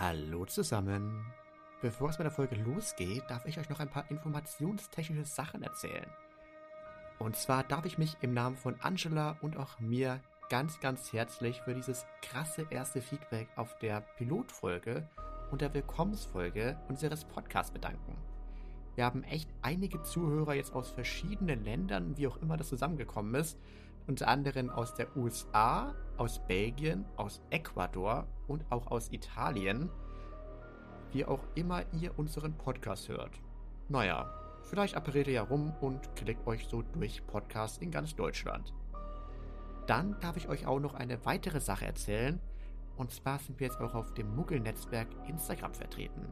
Hallo zusammen. Bevor es mit der Folge losgeht, darf ich euch noch ein paar informationstechnische Sachen erzählen. Und zwar darf ich mich im Namen von Angela und auch mir ganz, ganz herzlich für dieses krasse erste Feedback auf der Pilotfolge und der Willkommensfolge unseres Podcasts bedanken. Wir haben echt einige Zuhörer jetzt aus verschiedenen Ländern, wie auch immer das zusammengekommen ist, unter anderem aus der USA, aus Belgien, aus Ecuador und auch aus Italien, wie auch immer ihr unseren Podcast hört. Naja, vielleicht appariert ihr ja rum und klickt euch so durch Podcasts in ganz Deutschland. Dann darf ich euch auch noch eine weitere Sache erzählen, und zwar sind wir jetzt auch auf dem Muggel-Netzwerk Instagram vertreten.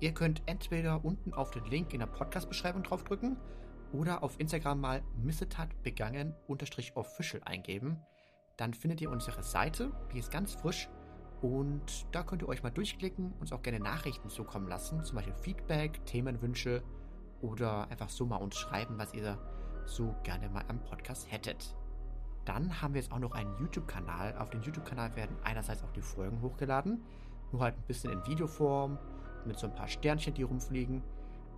Ihr könnt entweder unten auf den Link in der Podcast-Beschreibung draufdrücken oder auf Instagram mal Missetat begangen official eingeben. Dann findet ihr unsere Seite, die ist ganz frisch und da könnt ihr euch mal durchklicken, uns auch gerne Nachrichten zukommen lassen, zum Beispiel Feedback, Themenwünsche oder einfach so mal uns schreiben, was ihr so gerne mal am Podcast hättet. Dann haben wir jetzt auch noch einen YouTube-Kanal. Auf den YouTube-Kanal werden einerseits auch die Folgen hochgeladen, nur halt ein bisschen in Videoform, mit so ein paar Sternchen, die rumfliegen.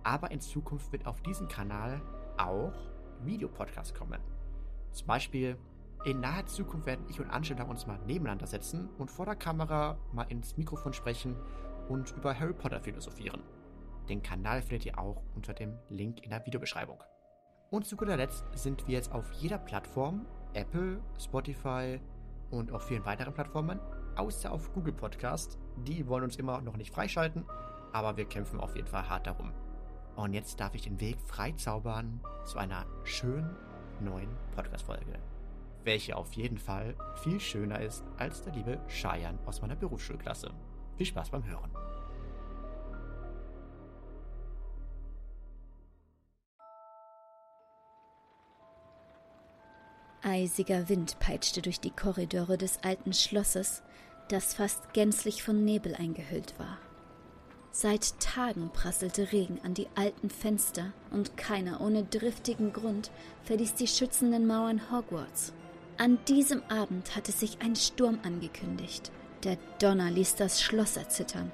Aber in Zukunft wird auf diesem Kanal auch Videopodcasts kommen. Zum Beispiel in naher Zukunft werden ich und Angela uns mal nebeneinander setzen und vor der Kamera mal ins Mikrofon sprechen und über Harry Potter philosophieren. Den Kanal findet ihr auch unter dem Link in der Videobeschreibung. Und zu guter Letzt sind wir jetzt auf jeder Plattform, Apple, Spotify und auf vielen weiteren Plattformen, außer auf Google Podcast. Die wollen uns immer noch nicht freischalten, aber wir kämpfen auf jeden Fall hart darum. Und jetzt darf ich den Weg freizaubern zu einer schönen neuen Podcast-Folge. Welche auf jeden Fall viel schöner ist als der liebe Cheyenne aus meiner Berufsschulklasse. Viel Spaß beim Hören. Eisiger Wind peitschte durch die Korridore des alten Schlosses, das fast gänzlich von Nebel eingehüllt war. Seit Tagen prasselte Regen an die alten Fenster und keiner ohne driftigen Grund verließ die schützenden Mauern Hogwarts. An diesem Abend hatte sich ein Sturm angekündigt. Der Donner ließ das Schloss erzittern.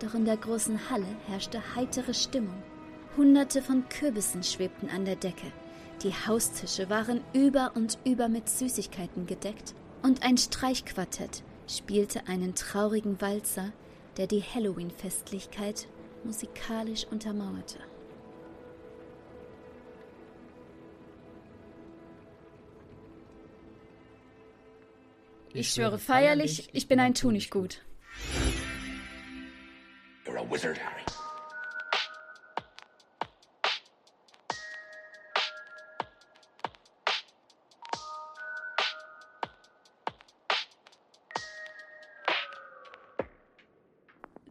Doch in der großen Halle herrschte heitere Stimmung. Hunderte von Kürbissen schwebten an der Decke. Die Haustische waren über und über mit Süßigkeiten gedeckt. Und ein Streichquartett spielte einen traurigen Walzer, der die Halloween-Festlichkeit musikalisch untermauerte. Ich schwöre feierlich, ich bin ein Tunichtgut. You're a wizard, Harry.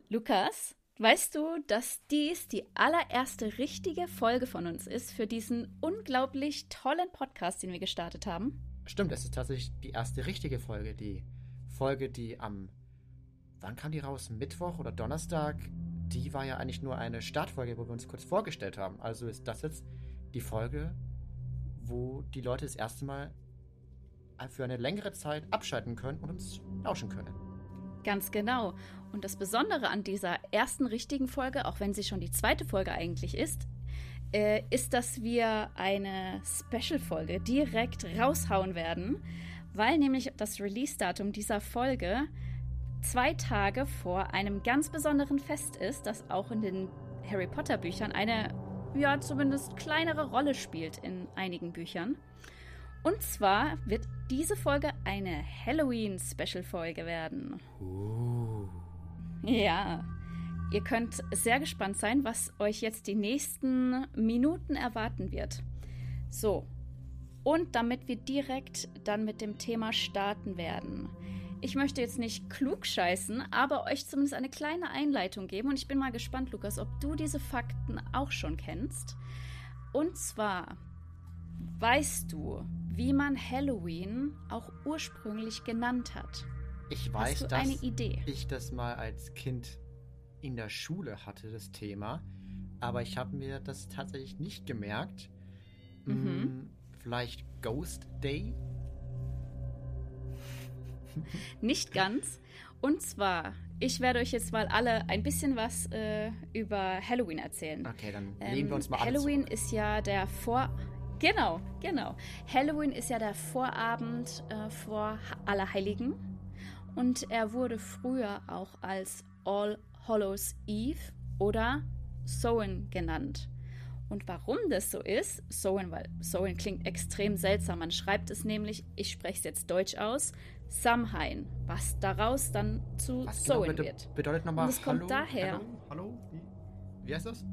Lukas, weißt du, dass dies die allererste richtige Folge von uns ist für diesen unglaublich tollen Podcast, den wir gestartet haben? Stimmt, es ist tatsächlich die erste richtige Folge. Die Folge, die am. Wann kam die raus? Mittwoch oder Donnerstag? Die war ja eigentlich nur eine Startfolge, wo wir uns kurz vorgestellt haben. Also ist das jetzt die Folge, wo die Leute das erste Mal für eine längere Zeit abschalten können und uns lauschen können. Ganz genau. Und das Besondere an dieser ersten richtigen Folge, auch wenn sie schon die zweite Folge eigentlich ist, äh, ist, dass wir eine Special-Folge direkt raushauen werden, weil nämlich das Release-Datum dieser Folge zwei Tage vor einem ganz besonderen Fest ist, das auch in den Harry Potter-Büchern eine, ja, zumindest kleinere Rolle spielt in einigen Büchern. Und zwar wird diese Folge eine Halloween-Special-Folge werden. Uh. Ja. Ihr könnt sehr gespannt sein, was euch jetzt die nächsten Minuten erwarten wird. So. Und damit wir direkt dann mit dem Thema starten werden. Ich möchte jetzt nicht klug scheißen, aber euch zumindest eine kleine Einleitung geben. Und ich bin mal gespannt, Lukas, ob du diese Fakten auch schon kennst. Und zwar weißt du, wie man Halloween auch ursprünglich genannt hat? Ich weiß, dass ich das mal als Kind in der Schule hatte, das Thema. Aber ich habe mir das tatsächlich nicht gemerkt. Mhm. Hm, vielleicht Ghost Day? Nicht ganz. Und zwar, ich werde euch jetzt mal alle ein bisschen was äh, über Halloween erzählen. Okay, dann lehnen wir uns mal Ähm, Halloween ist ja der Vor... Genau, genau. Halloween ist ja der Vorabend äh, vor Allerheiligen. Und er wurde früher auch als All Hallows Eve oder Samhain genannt. Und warum das so ist, Samhain, weil Samhain klingt extrem seltsam. Man schreibt es nämlich, ich spreche es jetzt deutsch aus, Samhain, was daraus dann zu Was genau wird. bedeutet nochmal Und kommt Hallo? daher. Hallo? Hallo? Wie, wie heißt das?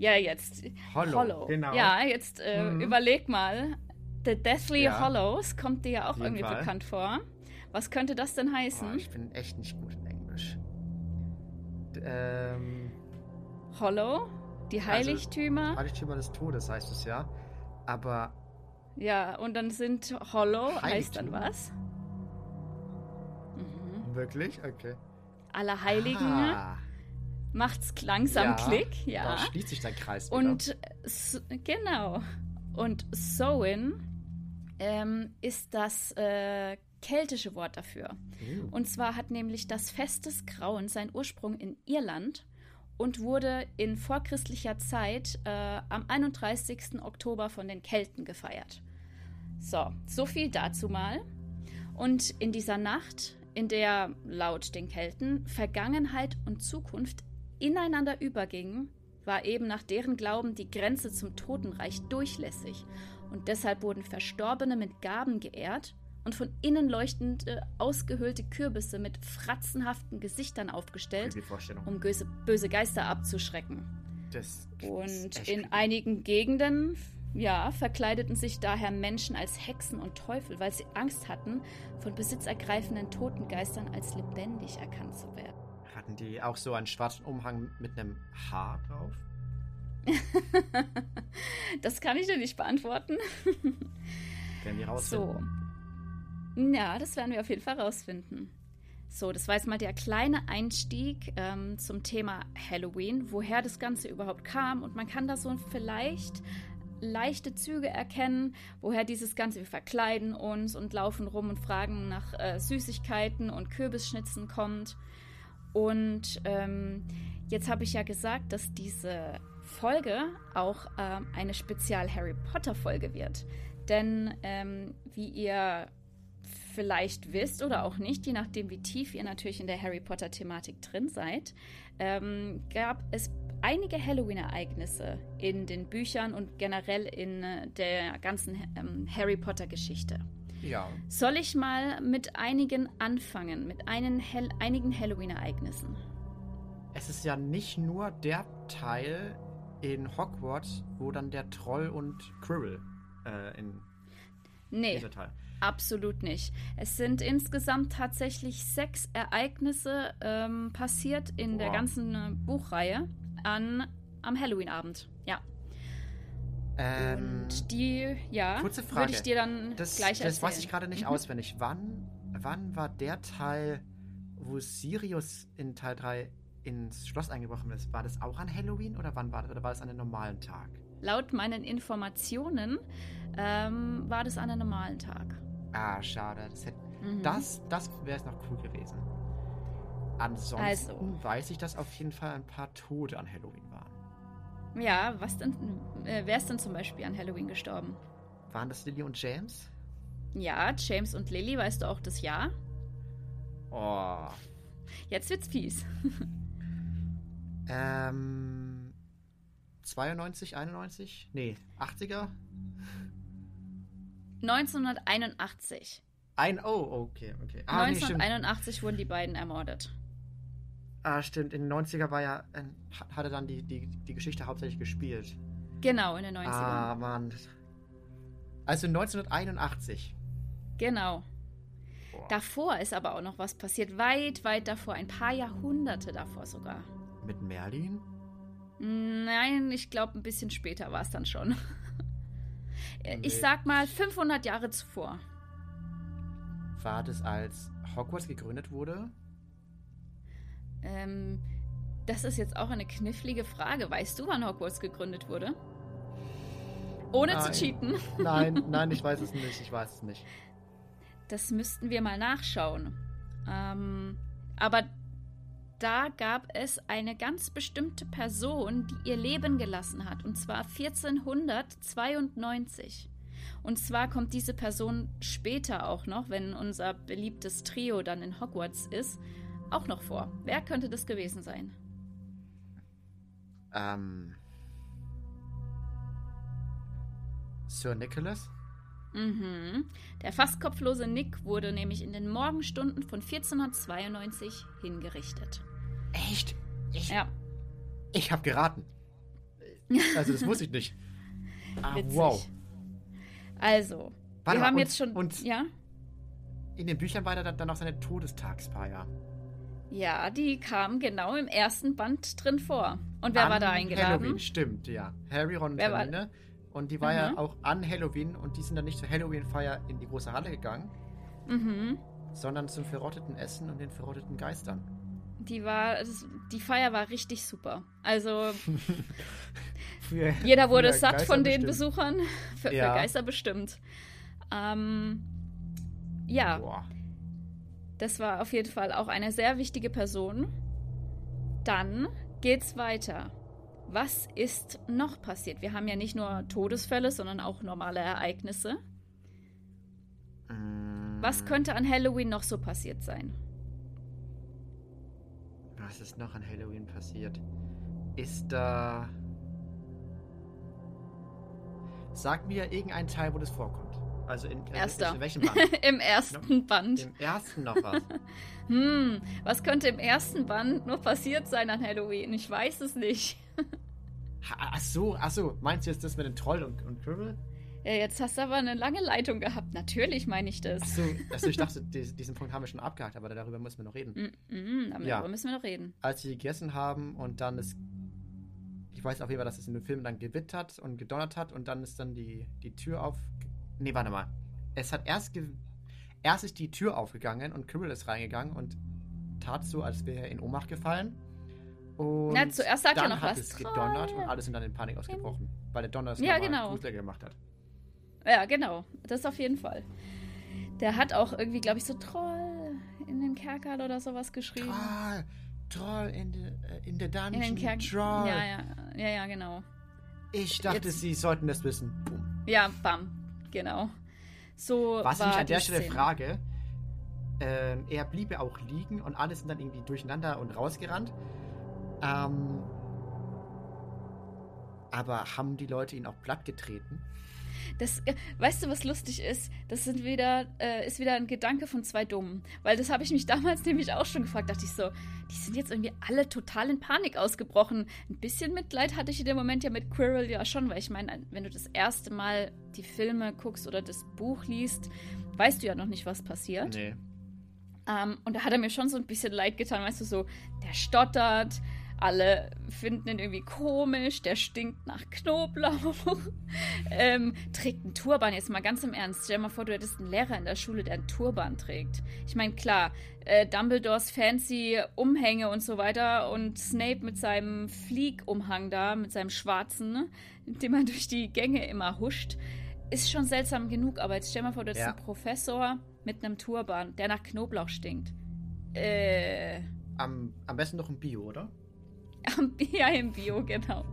Ja, jetzt. Hollow, genau. Ja, jetzt äh, Mhm. überleg mal. The Deathly Ja. Hollows kommt dir ja auch irgendwie Fall. bekannt vor. Was könnte das denn heißen? ich bin echt nicht gut in Englisch. Ähm, Hollow? Die Also, Heiligtümer? Heiligtümer des Todes heißt es ja. Aber ja, und dann sind Hollow, heißt dann was? Mhm. wirklich? Okay. Allerheiligen Ah, macht's langsam Ja, Klick, ja. Da schließt sich der Kreis wieder. Und genau. Und Samhain ähm, ist das äh, keltische Wort dafür. Uh, Und zwar hat nämlich das Fest des Grauens seinen Ursprung in Irland und wurde in vorchristlicher Zeit äh, am 31. Oktober von den Kelten gefeiert. So, so viel dazu mal. Und in dieser Nacht, in der laut den Kelten Vergangenheit und Zukunft ineinander übergingen, war eben nach deren Glauben die Grenze zum Totenreich durchlässig. Und deshalb wurden Verstorbene mit Gaben geehrt und von innen leuchtend ausgehöhlte Kürbisse mit fratzenhaften Gesichtern aufgestellt, um böse, böse Geister abzuschrecken. Das Und in einigen Gegenden, ja, verkleideten sich daher Menschen als Hexen und Teufel, weil sie Angst hatten, von besitzergreifenden Totengeistern als lebendig erkannt zu werden. Hatten die auch so einen schwarzen Umhang mit einem Haar drauf? Das kann ich dir nicht beantworten. Werden So. rausfinden. Ja, das werden wir auf jeden Fall rausfinden. So, das war jetzt mal der kleine Einstieg ähm, zum Thema Halloween, woher das Ganze überhaupt kam. Und man kann da so vielleicht leichte Züge erkennen, woher dieses Ganze, wir verkleiden uns und laufen rum und fragen nach äh, Süßigkeiten und Kürbisschnitzen kommt. Und ähm, jetzt habe ich ja gesagt, dass diese Folge auch ähm, eine Spezial-Harry Potter-Folge wird. Denn ähm, wie ihr vielleicht wisst oder auch nicht, je nachdem, wie tief ihr natürlich in der Harry Potter-Thematik drin seid, ähm, gab es einige Halloween-Ereignisse in den Büchern und generell in äh, der ganzen ähm, Harry Potter-Geschichte. Ja. Soll ich mal mit einigen anfangen, mit einen Hel einigen Halloween-Ereignissen? Es ist ja nicht nur der Teil in Hogwarts, wo dann der Troll und Quirrell äh, in Nee, dieser Teil. absolut nicht. Es sind insgesamt tatsächlich sechs Ereignisse ähm, passiert in der Boah. ganzen äh, Buchreihe an, am Halloween-Abend. Ja. Ähm, Und die, ja, kurze Frage. würde ich dir dann das, gleich das erzählen. weiß ich gerade nicht Mhm. auswendig. Wann, wann war der Teil, wo Sirius in Teil 3 ins Schloss eingebrochen ist? War das auch an Halloween oder wann war das? Oder war das an einem normalen Tag? Laut meinen Informationen ähm, war das an einem normalen Tag. Ah, schade. Das, hätte, Mhm. das, das wäre es noch cool gewesen. Ansonsten Also. weiß ich, dass auf jeden Fall ein paar Tote an Halloween. Ja, was denn? Äh, wer ist denn zum Beispiel an Halloween gestorben? Waren das Lily und James? Ja, James und Lily, weißt du auch das Jahr? Oh. Jetzt wird's fies. Ähm. 92, 91? Nee, 80er? 1981. Ein, oh, okay, okay. Ah, nee, stimmt. 1981 wurden die beiden ermordet. Ah, stimmt. In den 90er war ja, äh, hat- hatte dann die, die, die Geschichte hauptsächlich gespielt. Genau, in den 90ern. Ah, Mann. Also 1981. Genau. Boah. Davor ist aber auch noch was passiert. Weit, weit davor. Ein paar Jahrhunderte davor sogar. Mit Merlin? Nein, ich glaube, ein bisschen später war es dann schon. Nee. Ich sag mal 500 Jahre zuvor. War das, als Hogwarts gegründet wurde? Ähm, das ist jetzt auch eine knifflige Frage. Weißt du, wann Hogwarts gegründet wurde? Ohne Nein. zu cheaten. Nein, nein, ich weiß es nicht. Ich weiß es nicht. das müssten wir mal nachschauen. Ähm, aber da gab es eine ganz bestimmte Person, die ihr Leben gelassen hat, und zwar 1492. Und zwar kommt diese Person später auch noch, wenn unser beliebtes Trio dann in Hogwarts ist, auch noch vor. Wer könnte das gewesen sein? Ähm. Sir Nicholas? Mhm. Der fast kopflose Nick wurde nämlich in den Morgenstunden von 1492 hingerichtet. Echt? Ich, Ja. ich habe geraten. Also, das wusste ich nicht. Ah, Witzig. wow. Also, Warte wir mal, haben und- jetzt schon. und- ja? In den Büchern war da dann noch seine Todestagsfeier. Ja, die kam genau im ersten Band drin vor. Und wer An war da eingeladen? Halloween, stimmt, ja. Harry, Ron und Hermine. Und die war ja Mhm. auch an Halloween und die sind dann nicht zur Halloween-Feier in die große Halle gegangen, Mhm. sondern zum verrotteten Essen und den verrotteten Geistern. Die war, das, die Feier war richtig super. Also Für, jeder wurde satt Geister von den bestimmt. Besuchern. Für, Ja. für Geister bestimmt. Ähm, ja, Boah. Das war auf jeden Fall auch eine sehr wichtige Person. Dann geht's weiter. Was ist noch passiert? Wir haben ja nicht nur Todesfälle, sondern auch normale Ereignisse. Mm, Was könnte an Halloween noch so passiert sein? Was ist noch an Halloween passiert? Ist da. Sag mir irgendein Teil, wo das vorkommt. Also in, Erster. in welchem Band? Im ersten Band. Im ersten noch was. Hm, was könnte im ersten Band nur passiert sein an Halloween? Ich weiß es nicht. Ach so, ach so. Meinst du jetzt das mit dem Troll und, und Quirrell? Ja, jetzt hast du aber eine lange Leitung gehabt. Natürlich meine ich Ach das. so, also ich dachte, dies- diesen Punkt haben wir schon abgehakt, aber darüber müssen wir noch reden. Mm, mm, darüber Ja. müssen wir noch reden. Als sie gegessen haben und dann ist. Ich weiß auf jeden Fall, dass es in dem Film dann gewittert und gedonnert hat und dann ist dann die, die Tür auf. Nee, warte mal. Es hat erst. Erst ist die Tür aufgegangen und Quirrell ist reingegangen und tat so, als wäre er in Ohnmacht gefallen. Und Na, zuerst sagt er dann noch hat was. es gedonnert und alle sind dann in Panik ausgebrochen, weil der Donner es Ja, genau. gemacht hat. Ja, genau. Das auf jeden Fall. Der hat auch irgendwie, glaube ich, so Troll in den Kerkerl oder sowas geschrieben. Troll! Troll in the, äh, in In dungeon. den Kerker. Troll! Ja, ja, ja, ja, genau. Ich dachte, Jetzt- Sie sollten das wissen. Boom. Ja, bam. Genau. So Was ich war mich an der Stelle Szene. frage, ähm, er bliebe auch liegen und alle sind dann irgendwie durcheinander und rausgerannt. Ähm, aber haben die Leute ihn auch platt getreten? Das, äh, weißt du, was lustig ist? Das sind wieder, äh, ist wieder ein Gedanke von zwei Dummen. Weil das habe ich mich damals nämlich auch schon gefragt. Dachte ich so, die sind jetzt irgendwie alle total in Panik ausgebrochen. Ein bisschen Mitleid hatte ich in dem Moment ja mit Quirrell ja schon, weil ich meine, wenn du das erste Mal die Filme guckst oder das Buch liest, weißt du ja noch nicht, was passiert. Nee. Ähm, und da hat er mir schon so ein bisschen leid getan, weißt du, so, der stottert, alle finden ihn irgendwie komisch, der stinkt nach Knoblauch, ähm, trägt einen Turban, jetzt mal ganz im Ernst. Stell dir mal vor, du hättest einen Lehrer in der Schule, der einen Turban trägt. Ich meine, klar, äh, Dumbledores fancy Umhänge und so weiter und Snape mit seinem Fliegumhang da, mit seinem schwarzen, mit dem er durch die Gänge immer huscht, ist schon seltsam genug, aber jetzt stell dir mal vor, du hättest Ja. einen Professor mit einem Turban, der nach Knoblauch stinkt. Äh, Am, am besten noch ein Bio, oder? Am- ja, im Bio, genau.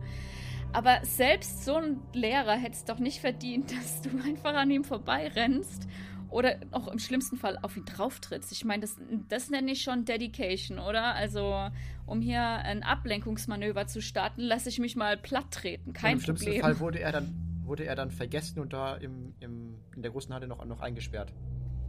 Aber selbst so ein Lehrer hätte es doch nicht verdient, dass du einfach an ihm vorbeirennst oder auch im schlimmsten Fall auf ihn drauftrittst. Ich meine, das, das nenne ich schon Dedication, oder? Also, um hier ein Ablenkungsmanöver zu starten, lasse ich mich mal platt treten. Kein Im schlimmsten Problem. Fall wurde er dann, wurde er dann vergessen und da im, im, in der großen Halle noch, noch eingesperrt.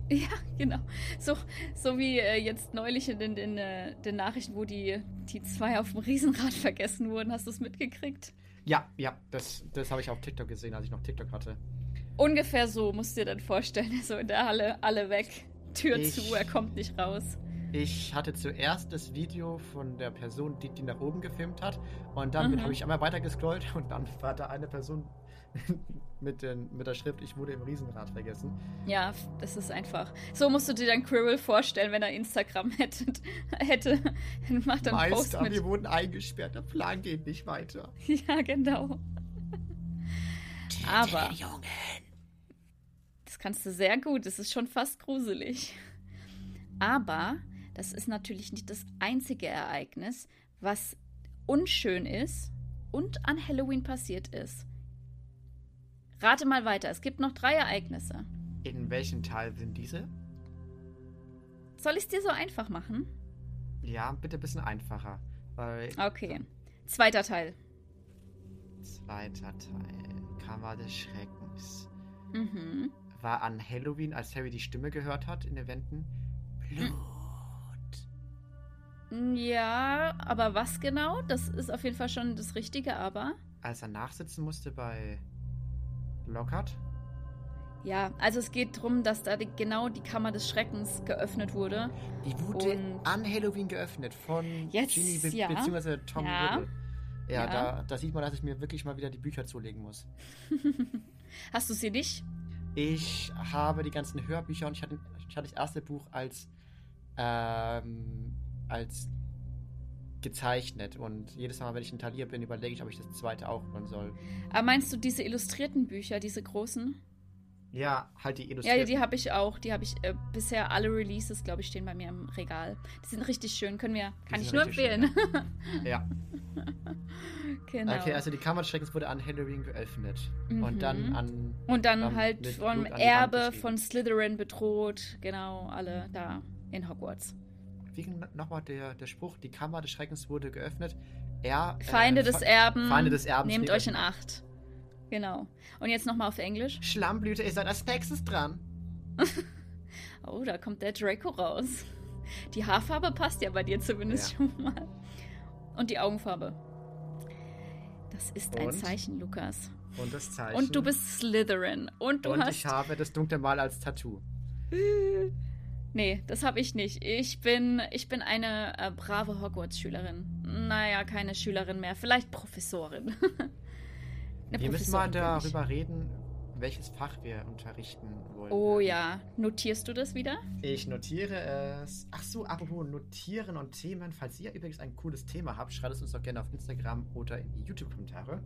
Ja, genau. So, so wie äh, jetzt neulich in den, den, äh, den Nachrichten, wo die, die zwei auf dem Riesenrad vergessen wurden. Hast du es mitgekriegt? Ja, ja, das, das habe ich auf TikTok gesehen, als ich noch TikTok hatte. Ungefähr so musst du dir dann vorstellen. So in der Halle, alle weg. Tür Ich- zu, er kommt nicht raus. Ich hatte zuerst das Video von der Person, die die nach oben gefilmt hat. Und dann Mhm. habe ich einmal weiter gescrollt und dann war da eine Person mit, den, mit der Schrift, ich wurde im Riesenrad vergessen. Ja, das ist einfach. So musst du dir dann Quirrell vorstellen, wenn er Instagram hätte. hätte. Macht dann einen Post Meister, mit. wir wurden eingesperrt, der Plan geht nicht weiter. Ja, genau. Aber- Jungen. Das kannst du sehr gut. Das ist schon fast gruselig. Aber das ist natürlich nicht das einzige Ereignis, was unschön ist und an Halloween passiert ist. Rate mal weiter. Es gibt noch drei Ereignisse. In welchem Teil sind diese? Soll ich es dir so einfach machen? Ja, bitte ein bisschen einfacher. Weil Okay. Zweiter Teil. Zweiter Teil. Kammer des Schreckens. Mhm. War an Halloween, als Harry die Stimme gehört hat in den Wänden. Blut. Ja, aber was genau? Das ist auf jeden Fall schon das Richtige, aber. Als er nachsitzen musste bei Lockhart. Ja, also es geht darum, dass da die, genau die Kammer des Schreckens geöffnet wurde. Die wurde Und- an Halloween geöffnet von Jetzt, Ginny be ja. beziehungsweise Tom Ja. Riddle. Ja, Ja. Da, da sieht man, dass ich mir wirklich mal wieder die Bücher zulegen muss. Hast du sie nicht? Ich habe die ganzen Hörbücher und ich hatte, ich hatte das erste Buch als, ähm, als gezeichnet. Und jedes Mal, wenn ich in Thalia bin, überlege ich, ob ich das zweite auch holen soll. Aber meinst du diese illustrierten Bücher, diese großen? Ja, halt die Ja, Illustrierten. die habe ich auch. Die habe ich äh, bisher alle Releases, glaube ich, stehen bei mir im Regal. Die sind richtig schön. Können wir, kann ich nur richtig schön, empfehlen. ja. genau. Okay, also die Kammer des Schreckens wurde an Halloween geöffnet. Und Mhm. dann an. Und dann ähm, halt vom Erbe von Slytherin bedroht. Genau, alle da in Hogwarts. Wie ging nochmal der, der Spruch? Die Kammer des Schreckens wurde geöffnet. Er. äh, Feinde des Fe- Erben. Feinde des Erbens. Nehmt euch in Acht. Genau. Und jetzt nochmal auf Englisch. Schlammblüte, ihr seid als nächstes dran. Oh, da kommt der Draco raus. Die Haarfarbe passt ja bei dir zumindest Ja. schon mal. Und die Augenfarbe. Das ist ein Und? Zeichen, Lukas. Und das Zeichen. Und du bist Slytherin. Und du Und hast. ich habe das dunkle Mal als Tattoo. Nee, das habe ich nicht. Ich bin, ich bin eine äh, brave Hogwarts-Schülerin. Naja, keine Schülerin mehr. Vielleicht Professorin. Wir müssen mal darüber reden, welches Fach wir unterrichten wollen. Oh ja. Notierst du das wieder? Ich notiere es. Ach so, apropos Notieren und Themen. Falls ihr übrigens ein cooles Thema habt, schreibt es uns doch gerne auf Instagram oder in die YouTube-Kommentare.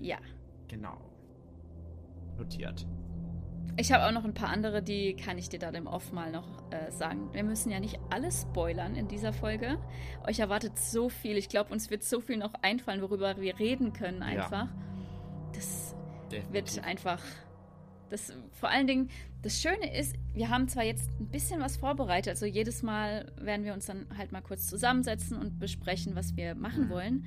Ja. Genau. Notiert. Ich habe auch noch ein paar andere, die kann ich dir dann im Off mal noch äh, sagen. Wir müssen ja nicht alles spoilern in dieser Folge. Euch erwartet so viel. Ich glaube, uns wird so viel noch einfallen, worüber wir reden können einfach. Das Definitiv. wird einfach. Das, vor allen Dingen, das Schöne ist, wir haben zwar jetzt ein bisschen was vorbereitet, also jedes Mal werden wir uns dann halt mal kurz zusammensetzen und besprechen, was wir machen Mhm. wollen.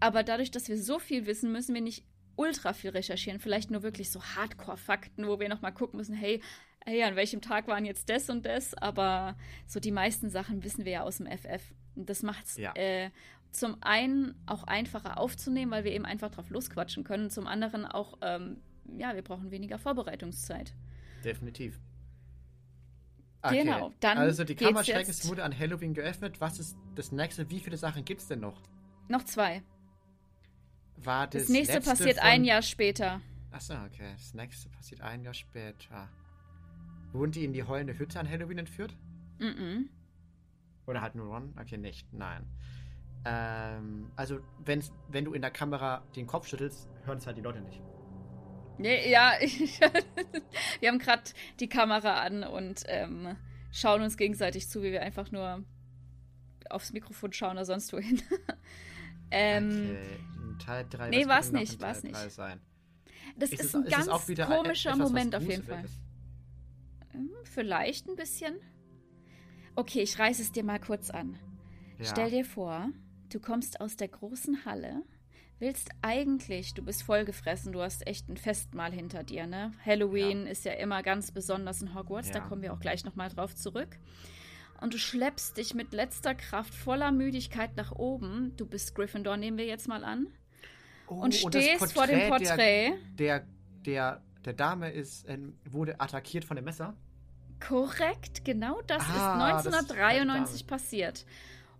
Aber dadurch, dass wir so viel wissen, müssen wir nicht ultra viel recherchieren. Vielleicht nur wirklich so Hardcore-Fakten, wo wir nochmal gucken müssen, hey, hey, an welchem Tag waren jetzt das und das? Aber so die meisten Sachen wissen wir ja aus dem FF. Und das macht es Ja. äh, zum einen auch einfacher aufzunehmen, weil wir eben einfach drauf losquatschen können. Zum anderen auch, ähm, ja, wir brauchen weniger Vorbereitungszeit. Definitiv. Genau, dann Also die geht's Kammer Schreckens jetzt- wurde an Halloween geöffnet. Was ist das nächste? Wie viele Sachen gibt es denn noch? Noch zwei. War das, Das, nächste passiert von... ein Jahr später. Achso, okay. Das nächste passiert ein Jahr später. Wurden die in die heulende Hütte an Halloween entführt? Mhm. Oder halt nur Ron? Okay, nicht. Nein. Ähm, also, wenn's, wenn du in der Kamera den Kopf schüttelst, hören es halt die Leute nicht. Nee, ja, ich, wir haben gerade die Kamera an und ähm, schauen uns gegenseitig zu, wie wir einfach nur aufs Mikrofon schauen oder sonst wohin. ähm, okay, in Teil 3. nee, war's nicht, war's nicht. Sein? Das Ist ist, es- ein ist es ganz wieder komischer etwas, was Moment auf jeden Fall. Gruseliges? Hm, Vielleicht ein bisschen. Okay, ich reiße es dir mal kurz an. Ja. Stell dir vor, du kommst aus der großen Halle, willst eigentlich, du bist vollgefressen, du hast echt ein Festmahl hinter dir, ne? Halloween ist ja immer ganz besonders in Hogwarts, da Ja. kommen wir auch gleich nochmal drauf zurück. Und du schleppst dich mit letzter Kraft voller Müdigkeit nach oben. Du bist Gryffindor, nehmen wir jetzt mal an. Oh, und das stehst vor dem Porträt. Der, der, der, der Dame ist, ähm, wurde attackiert von dem Messer. Korrekt, genau das Ah, ist das- 1993 passiert.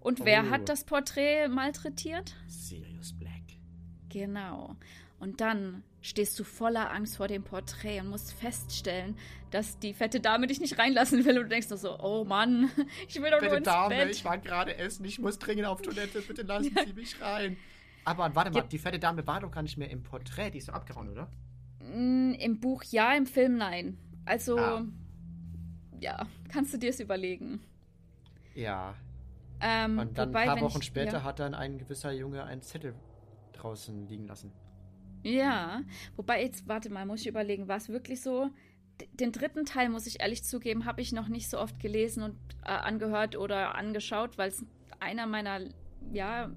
Und wer Oh. hat das Porträt malträtiert? Sirius Black. Genau. Und dann stehst du voller Angst vor dem Porträt und musst feststellen, dass die fette Dame dich nicht reinlassen will. Und du denkst nur so, oh Mann, ich will doch nur Bitte ins Dame, Bett. ich war gerade essen, ich muss dringend auf Toilette, bitte lassen Sie mich rein. Aber warte mal, Ja. die fette Dame war doch gar nicht mehr im Porträt, die ist doch abgehauen, oder? Mm, Im Buch ja, im Film nein. Also, ah. ja, kannst du dir es überlegen. Ja. Ähm, Und dann wobei, ein paar Wochen ich, später ja. hat dann ein gewisser Junge einen Zettel draußen liegen lassen. Ja, wobei jetzt, warte mal, muss ich überlegen, war es wirklich so? Den dritten Teil, muss ich ehrlich zugeben, habe ich noch nicht so oft gelesen und äh, angehört oder angeschaut, weil es einer meiner, ja,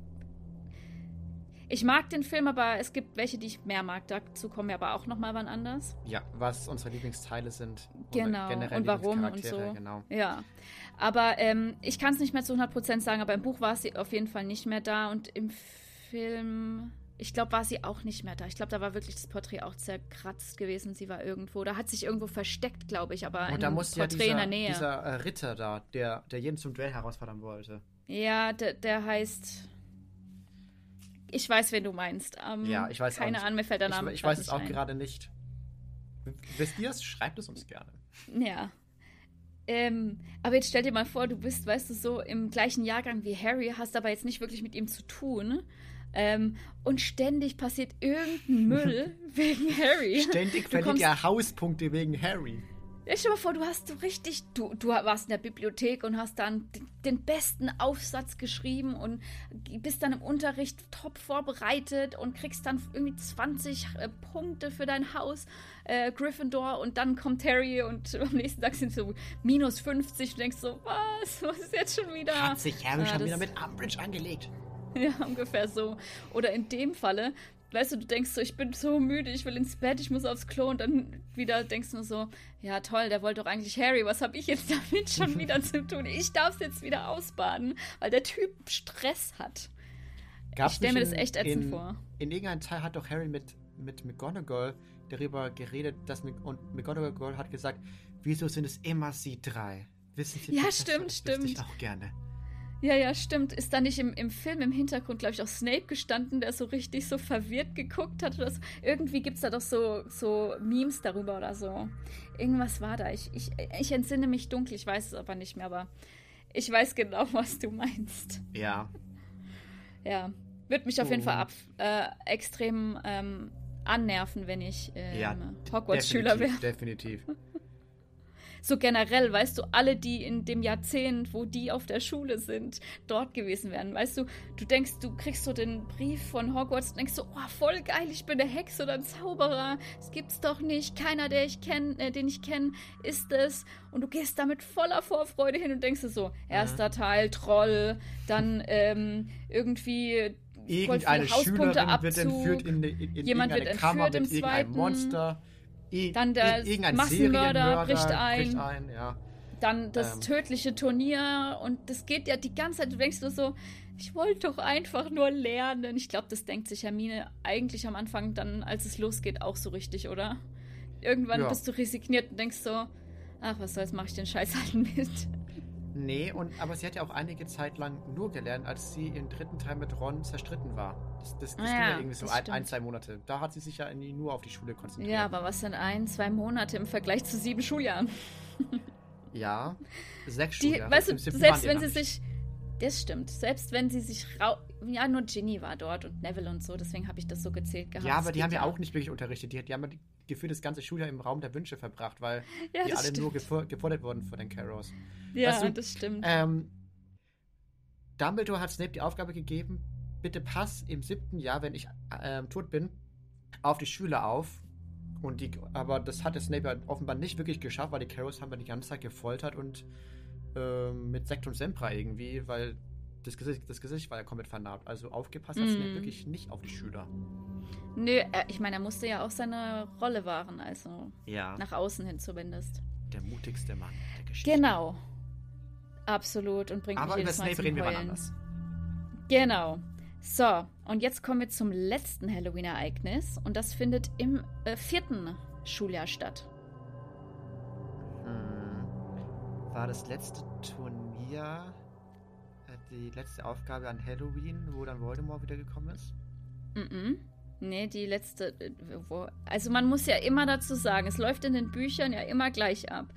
ich mag den Film, aber es gibt welche, die ich mehr mag. Dazu kommen wir aber auch noch mal wann anders. Ja, was unsere Lieblingsteile sind. Genau, und warum und so. Genau. Ja, aber ähm, ich kann es nicht mehr zu 100% sagen, aber im Buch war sie auf jeden Fall nicht mehr da und im Film, ich glaube, war sie auch nicht mehr da. Ich glaube, da war wirklich das Porträt auch zerkratzt gewesen. Sie war irgendwo, da hat sich irgendwo versteckt, glaube ich, aber und da muss Porträt ja dieser, in der Nähe. dieser äh, Ritter da, der, der jeden zum Duell herausfordern wollte. Ja, der, der heißt ich weiß, wen du meinst. Ähm, ja, ich weiß Keine Ahnung, mir fällt der Name Ich, ich weiß es auch ein. gerade nicht. Wisst ihr es? Schreibt es uns gerne. Ja. Ähm, aber jetzt stell dir mal vor, du bist, weißt du, so im gleichen Jahrgang wie Harry, hast aber jetzt nicht wirklich mit ihm zu tun. Ähm, und ständig passiert irgendein Müll wegen Harry. Ständig verliert er Hauspunkte wegen Harry. Ja, stell dir mal vor, du hast so richtig, du, du warst in der Bibliothek und hast dann den besten Aufsatz geschrieben und bist dann im Unterricht top vorbereitet und kriegst dann irgendwie 20 äh, Punkte für dein Haus, äh, Gryffindor, und dann kommt Harry und am nächsten Tag sind so minus 50 und denkst so, was, was ist jetzt schon wieder? Hat sich Harry ja, schon wieder mit Umbridge angelegt. Ja, ungefähr so. Oder in dem Falle, weißt du, du denkst so, ich bin so müde, ich will ins Bett, ich muss aufs Klo und dann wieder denkst du so, ja toll, der wollte doch eigentlich Harry, was habe ich jetzt damit schon wieder zu tun? Ich darf es jetzt wieder ausbaden, weil der Typ Stress hat. Gab's ich stelle mir das echt ätzend in, vor. In irgendeinem Teil hat doch Harry mit, mit McGonagall darüber geredet, dass und McGonagall hat gesagt, wieso sind es immer sie drei? Wissen Sie, ja, stimmt, das stimmt. Ich auch gerne. Ja, ja, stimmt. Ist da nicht im, im Film im Hintergrund, glaube ich, auch Snape gestanden, der so richtig so verwirrt geguckt hat? Oder so. Irgendwie gibt es da doch so, so Memes darüber oder so. Irgendwas war da. Ich, ich, ich entsinne mich dunkel, ich weiß es aber nicht mehr, aber ich weiß genau, was du meinst. Ja. Ja. Wird mich auf jeden Fall ab, äh, extrem ähm, annerven, wenn ich äh, ja, Hogwarts-Schüler wäre. Definitiv so generell, weißt du, alle, die in dem Jahrzehnt, wo die auf der Schule sind, dort gewesen wären. Weißt du, du denkst, du kriegst so den Brief von Hogwarts und denkst so, oh, voll geil, ich bin eine Hexe oder ein Zauberer. Das gibt's doch nicht. Keiner, der ich kenn, äh, den ich kenne, ist es. Und du gehst damit voller Vorfreude hin und denkst so, erster ja. Teil, Troll, dann ähm, irgendwie irgendeine Schülerin wird entführt in, in, in jemand wird entführt Kammer im zweiten Monster. I, dann der Massenmörder bricht ein. Bricht ein ja. Dann das ähm. tödliche Turnier und das geht ja die ganze Zeit. Du denkst nur so, ich wollte doch einfach nur lernen. Ich glaube, das denkt sich Hermine eigentlich am Anfang dann, als es losgeht, auch so richtig, oder? Irgendwann ja. bist du resigniert und denkst so, ach, was soll's, mach ich den Scheiß halt mit. Nee, und, aber sie hat ja auch einige Zeit lang nur gelernt, als sie im dritten Teil mit Ron zerstritten war. Das, das, das ah, ging ja, irgendwie so ein, ein, zwei Monate. Da hat sie sich ja nur auf die Schule konzentriert. Ja, aber was sind ein, zwei Monate im Vergleich zu sieben Schuljahren? ja, sechs Schuljahre. Weißt du, selbst wenn sie sich das stimmt. Selbst wenn sie sich rau. Ja, nur Ginny war dort und Neville und so, deswegen habe ich das so gezählt gehabt. Ja, aber die haben ja auch nicht wirklich unterrichtet. Die, die haben ja gefühlt das ganze Schuljahr im Raum der Wünsche verbracht, weil ja, die alle stimmt. nur gefordert wurden von den Carrows. Ja, weißt du, das stimmt. Ähm, Dumbledore hat Snape die Aufgabe gegeben, bitte pass im siebten Jahr, wenn ich äh, tot bin, auf die Schüler auf. Und die, aber das hat der Snape offenbar nicht wirklich geschafft, weil die Carrows haben dann die ganze Zeit gefoltert und ähm, mit Sekt und Sempra irgendwie, weil das Gesicht, das Gesicht war ja komplett vernarbt. Also aufgepasst hat mm. Snape wirklich nicht auf die Schüler. Nö, er, ich meine, er musste ja auch seine Rolle wahren, also ja. nach außen hin zumindest. Der mutigste Mann der Geschichte. Genau. Absolut. Und bringt Aber mich über Snape reden wir mal anders. Genau. So, und jetzt kommen wir zum letzten Halloween-Ereignis. Und das findet im äh, vierten Schuljahr statt. war das letzte Turnier, äh, die letzte Aufgabe an Halloween, wo dann Voldemort wiedergekommen ist? Mhm. Nee, die letzte. Äh, wo, also man muss ja immer dazu sagen, es läuft in den Büchern ja immer gleich ab.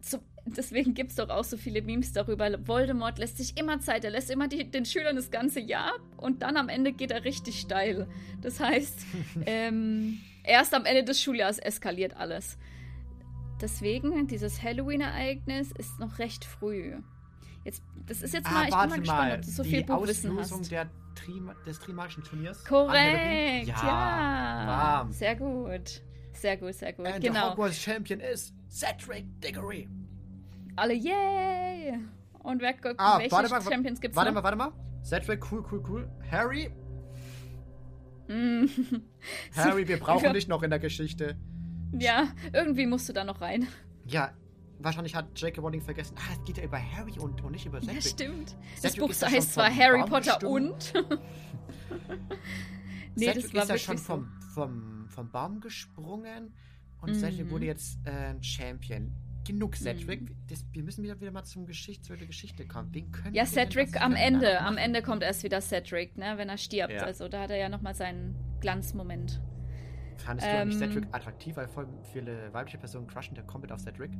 Zu, deswegen gibt es doch auch so viele Memes darüber. Voldemort lässt sich immer Zeit, er lässt immer die, den Schülern das ganze Jahr und dann am Ende geht er richtig steil. Das heißt, ähm, erst am Ende des Schuljahres eskaliert alles deswegen, dieses Halloween-Ereignis ist noch recht früh. Jetzt, das ist jetzt Ah, mal, ich bin mal gespannt, mal. ob du so die viel Buchwissen hast. der Trim des Trimagischen Turniers. Korrekt, Ja, ja. Sehr gut. Sehr gut, sehr gut. And the genau. Hogwarts Champion ist Cedric Diggory. Alle yay! Und wer, Ah, welche warte mal, Champions gibt's Warte noch? mal, warte mal. Cedric, cool, cool, cool. Harry, Mm. Harry, wir brauchen dich noch in der Geschichte. Ja, irgendwie musst du da noch rein. Ja, wahrscheinlich hat J.K. Rowling vergessen. Ah, es geht ja über Harry und, und nicht über Cedric. Ja, stimmt. Das Cedric Buch ist ja schon heißt zwar Harry Baum Potter gestimmt. und. nee, Cedric das war ist ja schon vom, vom, vom Baum gesprungen und Mhm. Cedric wurde jetzt äh, Champion. Genug Cedric. Mhm. Das, wir müssen wieder, wieder mal zum Geschichte, zur Geschichte kommen. Wen können Ja, Cedric am Ende. Am? Ende kommt erst wieder Cedric, ne, wenn er stirbt. Ja. Also da hat er ja nochmal seinen Glanzmoment. Fandest du eigentlich Ähm, Cedric attraktiv, weil voll viele weibliche Personen crushen der komplett auf Cedric?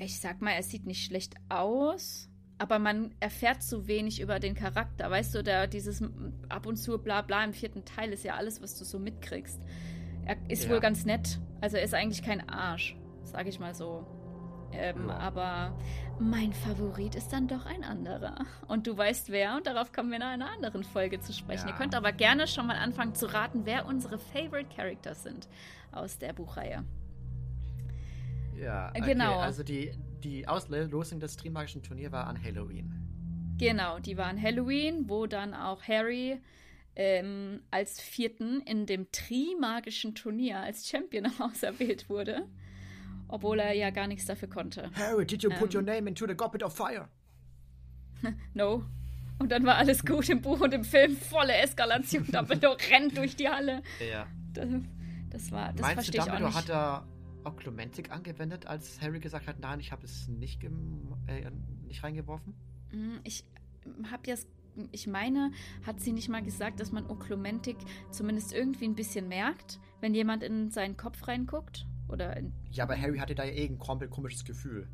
Ich sag mal, er sieht nicht schlecht aus, aber man erfährt zu wenig über den Charakter. Weißt du, der, dieses ab und zu bla bla im vierten Teil ist ja alles, was du so mitkriegst. Er ist Ja. wohl ganz nett. Also er ist eigentlich kein Arsch, sag ich mal so. Ähm, Ja. Aber mein Favorit ist dann doch ein anderer. Und du weißt wer, und darauf kommen wir in einer anderen Folge zu sprechen. Ja. Ihr könnt aber gerne schon mal anfangen zu raten, wer unsere Favorite Characters sind aus der Buchreihe. Ja, Äh, genau. Also die, die Auslosung des Trimagischen Turnier war an Halloween. Genau, die waren Halloween, wo dann auch Harry ähm, als Vierten in dem Trimagischen Turnier als Champion auserwählt wurde. Obwohl er ja gar nichts dafür konnte. Harry, did you put Ähm. your name into the Goblet of Fire? No. Und dann war alles gut im Buch und im Film. Volle Eskalation. Dumbledore rennt durch die Halle. Ja. Das, das war, das Meinst du, verstehe ich auch nicht. hat er Oklumentik angewendet, als Harry gesagt hat, nein, ich habe es nicht, äh, nicht reingeworfen? Mm, Ich habe jetzt, ich meine, hat sie nicht mal gesagt, dass man Oklumentik zumindest irgendwie ein bisschen merkt, wenn jemand in seinen Kopf reinguckt? Oder Ja, aber Harry hatte da ja eh ein komplett komisches Gefühl.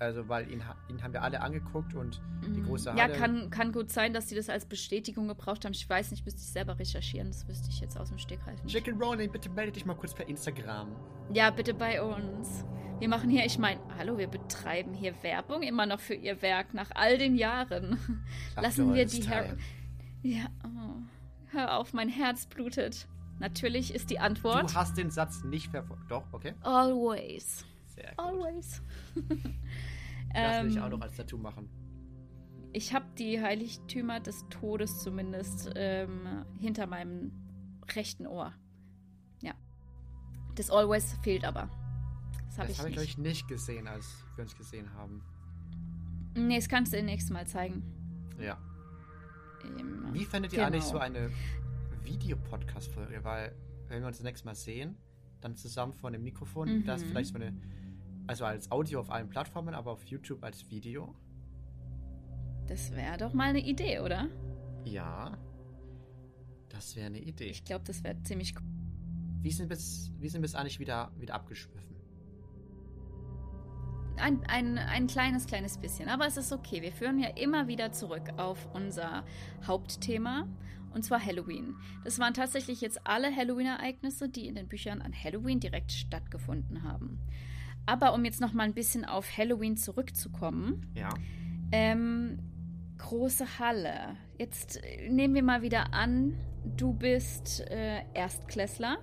Also, weil ihn, ihn haben wir alle angeguckt und die Mm, große Ja, Halle. kann, kann gut sein, dass sie das als Bestätigung gebraucht haben. Ich weiß nicht, müsste ich selber recherchieren. Das wüsste ich jetzt aus dem Stegreif nicht. J.K. Rowling, bitte melde dich mal kurz per Instagram. Ja, bitte bei uns. Wir machen hier, ich meine, hallo, wir betreiben hier Werbung immer noch für ihr Werk nach all den Jahren. Lassen wir die Harry. Ja, oh, hör auf, mein Herz blutet. Natürlich ist die Antwort Du hast den Satz nicht verfolgt. Doch, okay. always. Sehr gut. Always. Das will ich Ähm, auch noch als Tattoo machen. Ich habe die Heiligtümer des Todes zumindest ähm, hinter meinem rechten Ohr. Ja. Das Always fehlt aber. Das habe ich habe ich, ich, nicht gesehen, als wir uns gesehen haben. Nee, das kannst du dir nächstes Mal zeigen. Ja. Ähm, Wie fändet ihr genau. eigentlich so eine Videopodcast-Folge? Weil, wenn wir uns das nächste Mal sehen, dann zusammen vor einem Mikrofon, Mhm. das vielleicht so eine, also als Audio auf allen Plattformen, aber auf YouTube als Video. Das wäre doch mal eine Idee, oder? Ja. Das wäre eine Idee. Ich glaube, das wäre ziemlich cool. Wie sind bis, wie sind bis eigentlich wieder, wieder abgeschwiffen? Ein, ein, ein kleines, kleines bisschen. Aber es ist okay. Wir führen ja immer wieder zurück auf unser Hauptthema. Und zwar Halloween. Das waren tatsächlich jetzt alle Halloween-Ereignisse, die in den Büchern an Halloween direkt stattgefunden haben. Aber um jetzt noch mal ein bisschen auf Halloween zurückzukommen, Ja. ähm, große Halle. Jetzt äh, nehmen wir mal wieder an, du bist äh, Erstklässler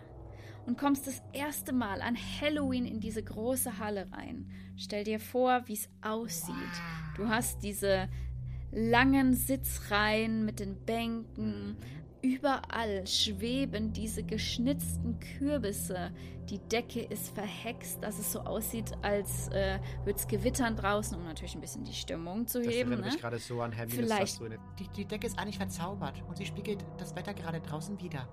und kommst das erste Mal an Halloween in diese große Halle rein. Stell dir vor, wie es aussieht. Du hast diese langen Sitzreihen mit den Bänken. Überall schweben diese geschnitzten Kürbisse. Die Decke ist verhext, dass es so aussieht, als äh, würde es gewittern draußen, um natürlich ein bisschen die Stimmung zu Das heben. erinnert Ne? mich gerade so an Hermines Vielleicht- so die, die Decke ist eigentlich verzaubert und sie spiegelt das Wetter gerade draußen wieder.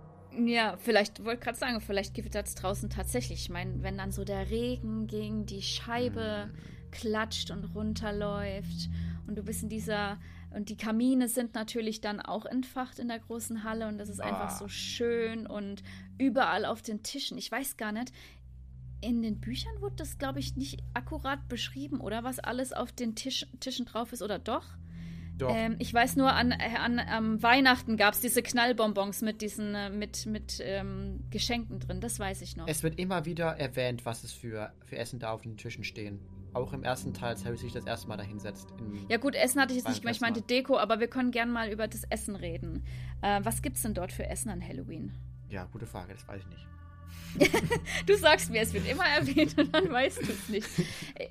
Ja, vielleicht, wollte gerade sagen, vielleicht gewittert es draußen tatsächlich. Ich meine, wenn dann so der Regen gegen die Scheibe klatscht und runterläuft und du bist in dieser. Und die Kamine sind natürlich dann auch entfacht in der großen Halle und das ist einfach Ah. so schön und überall auf den Tischen. Ich weiß gar nicht, in den Büchern wurde das, glaube ich, nicht akkurat beschrieben, oder was alles auf den Tisch, Tischen drauf ist, oder doch? Doch. Ähm, ich weiß nur, an, äh, an ähm, Weihnachten gab es diese Knallbonbons mit diesen, äh, mit, mit ähm, Geschenken drin. Das weiß ich noch. Es wird immer wieder erwähnt, was es für, für Essen da auf den Tischen stehen. Auch im ersten Teil, als Harry sich das erste Mal dahinsetzt. Ja gut, Essen hatte ich jetzt nicht mehr. Ich meinte Deko, aber wir können gern mal über das Essen reden. Äh, was gibt's denn dort für Essen an Halloween? Ja, gute Frage, das weiß ich nicht. du sagst mir, es wird immer erwähnt und dann weißt du es nicht.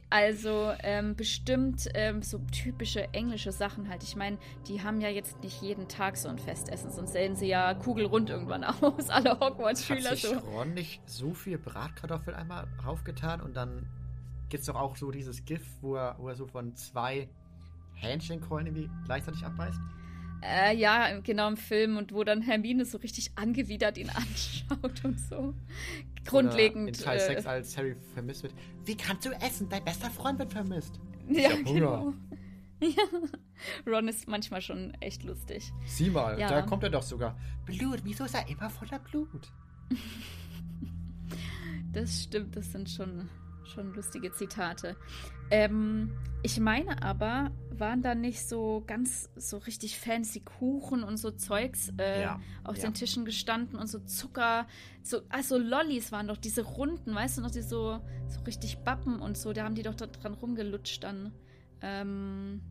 Also ähm, bestimmt ähm, so typische englische Sachen halt. Ich meine, die haben ja jetzt nicht jeden Tag so ein Festessen, sonst sehen sie ja kugelrund irgendwann aus, alle Hogwarts-Schüler so. Hat Ron nicht so viel Bratkartoffel einmal raufgetan und dann gibt es doch auch so dieses GIF, wo er, wo er so von zwei Hähnchenkeulen irgendwie gleichzeitig abbeißt? Äh, ja, genau im Film und wo dann Hermine so richtig angewidert ihn anschaut und so. Grundlegend. Oder in Teil äh, 6, als Harry vermisst wird. Wie kannst du essen? Dein bester Freund wird vermisst. Ja, genau. Ja. Ron ist manchmal schon echt lustig. Sieh mal, ja. da kommt er doch sogar. Blut, wieso ist er immer voller Blut? das stimmt, das sind schon schon lustige Zitate. Ähm, ich meine aber, waren da nicht so ganz so richtig fancy Kuchen und so Zeugs äh, ja, auf ja. den Tischen gestanden und so Zucker, so, also Lollis waren doch diese runden, weißt du noch, die so, so richtig Bappen und so, da haben die doch dran rumgelutscht dann. Ähm,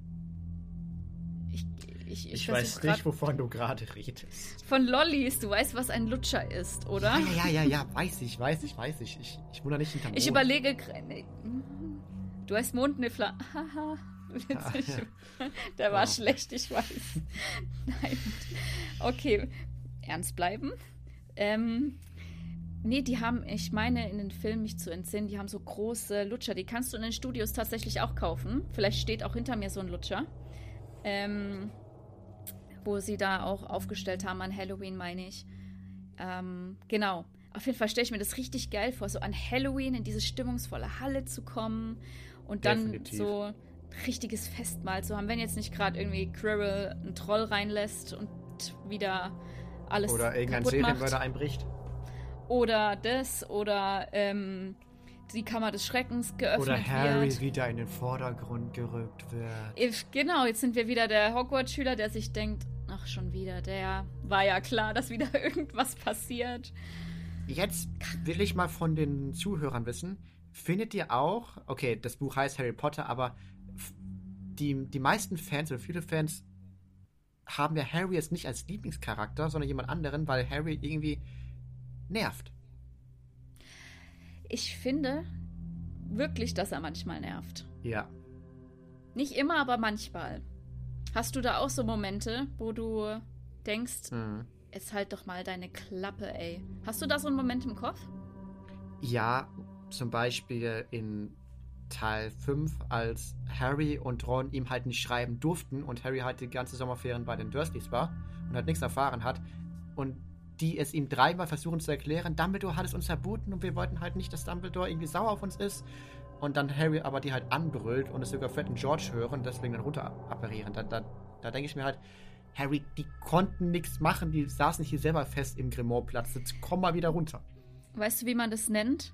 ich, ich, ich weiß nicht, wovon du gerade redest. Von Lollis, du weißt, was ein Lutscher ist, oder? Ja, ja, ja, ja, weiß ich, weiß ich, weiß ich. Ich, ich wundere nicht hinterm Ich Mond. überlege. Nee, du heißt Mondniffler. Haha. Witzig. Ja, ja. Der war wow. schlecht, ich weiß. Nein. Okay, ernst bleiben. Ähm, nee, die haben, ich meine, in den Filmen mich zu entsinnen, die haben so große Lutscher. Die kannst du in den Studios tatsächlich auch kaufen. Vielleicht steht auch hinter mir so ein Lutscher. Ähm, wo sie da auch aufgestellt haben an Halloween, meine ich. Ähm, genau. Auf jeden Fall stelle ich mir das richtig geil vor, so an Halloween in diese stimmungsvolle Halle zu kommen und dann Definitiv. so richtiges Festmahl zu haben, wenn jetzt nicht gerade irgendwie Quirrell einen Troll reinlässt und wieder alles Oder irgendein Serienmörder einbricht. Oder das, oder ähm, die Kammer des Schreckens geöffnet wird. Oder Harry wird. wieder in den Vordergrund gerückt wird. Genau, jetzt sind wir wieder der Hogwarts-Schüler, der sich denkt, ach schon wieder, der war ja klar, dass wieder irgendwas passiert. Jetzt will ich mal von den Zuhörern wissen, findet ihr auch, okay, das Buch heißt Harry Potter, aber die, die meisten Fans oder viele Fans haben ja Harry jetzt nicht als Lieblingscharakter, sondern jemand anderen, weil Harry irgendwie nervt ich finde wirklich, dass er manchmal nervt. Ja. Nicht immer, aber manchmal. Hast du da auch so Momente, wo du denkst, mhm. jetzt halt doch mal deine Klappe, ey. Hast du da so einen Moment im Kopf? Ja, zum Beispiel in Teil 5, als Harry und Ron ihm halt nicht schreiben durften und Harry halt die ganze Sommerferien bei den Dursleys war und halt nichts erfahren hat. Und die es ihm dreimal versuchen zu erklären, Dumbledore hat es uns verboten und wir wollten halt nicht, dass Dumbledore irgendwie sauer auf uns ist. Und dann Harry aber die halt anbrüllt und es sogar Fred und George hören und deswegen dann runter apparieren. Da, da, da denke ich mir halt, Harry, die konnten nichts machen, die saßen hier selber fest im Grimoire-Platz. Komm mal wieder runter. Weißt du, wie man das nennt?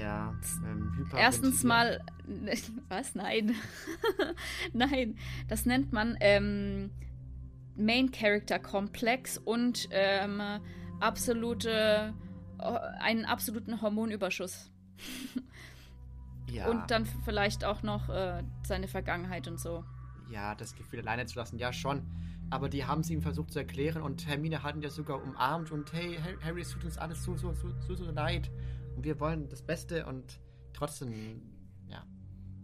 Ja, ähm, Erstens mal. Was? Nein. Nein. Das nennt man ähm, Main Character Komplex und ähm, absolute äh, einen absoluten Hormonüberschuss. ja. Und dann vielleicht auch noch äh, seine Vergangenheit und so. Ja, das Gefühl alleine zu lassen, ja schon. Aber die haben sie ihm versucht zu erklären und Hermine hat ihn ja sogar umarmt und hey, Harry, es tut uns alles so, so, so, so, so leid. Und wir wollen das Beste und trotzdem, ja.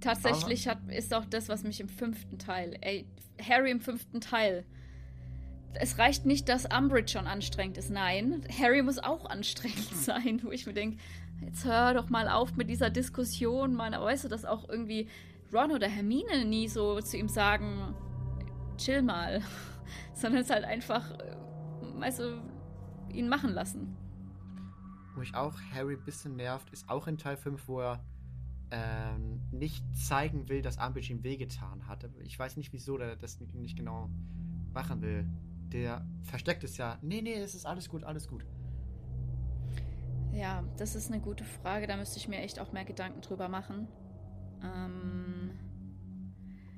Tatsächlich hat, ist auch das, was mich im fünften Teil, ey, Harry im fünften Teil es reicht nicht, dass Umbridge schon anstrengend ist. Nein, Harry muss auch anstrengend sein, wo ich mir denke, jetzt hör doch mal auf mit dieser Diskussion, weißt du, dass auch irgendwie Ron oder Hermine nie so zu ihm sagen, chill mal, sondern es halt einfach, äh, weißt du, ihn machen lassen. Wo ich auch Harry ein bisschen nervt, ist auch in Teil 5, wo er ähm, nicht zeigen will, dass Umbridge ihm wehgetan hat. Ich weiß nicht, wieso er das nicht genau machen will der versteckt es ja. Nee, nee, es ist alles gut, alles gut. Ja, das ist eine gute Frage. Da müsste ich mir echt auch mehr Gedanken drüber machen. Ähm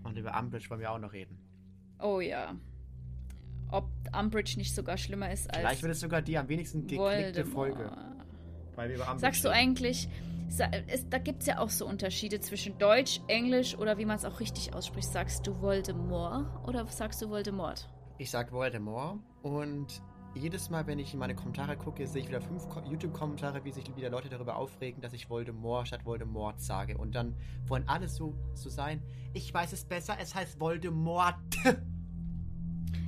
Und über Umbridge wollen wir auch noch reden. Oh ja. Ob Umbridge nicht sogar schlimmer ist als. Vielleicht wird es sogar die am wenigsten geklickte Folge. Weil wir über Umbridge Sagst du eigentlich, da gibt es ja auch so Unterschiede zwischen Deutsch, Englisch oder wie man es auch richtig ausspricht. Sagst du Voldemort oder sagst du Voldemort? Ich sag Voldemort und jedes Mal, wenn ich in meine Kommentare gucke, sehe ich wieder fünf YouTube-Kommentare, wie sich wieder Leute darüber aufregen, dass ich Voldemort statt Voldemort sage. Und dann wollen alle so, so sein, ich weiß es besser, es heißt Voldemort.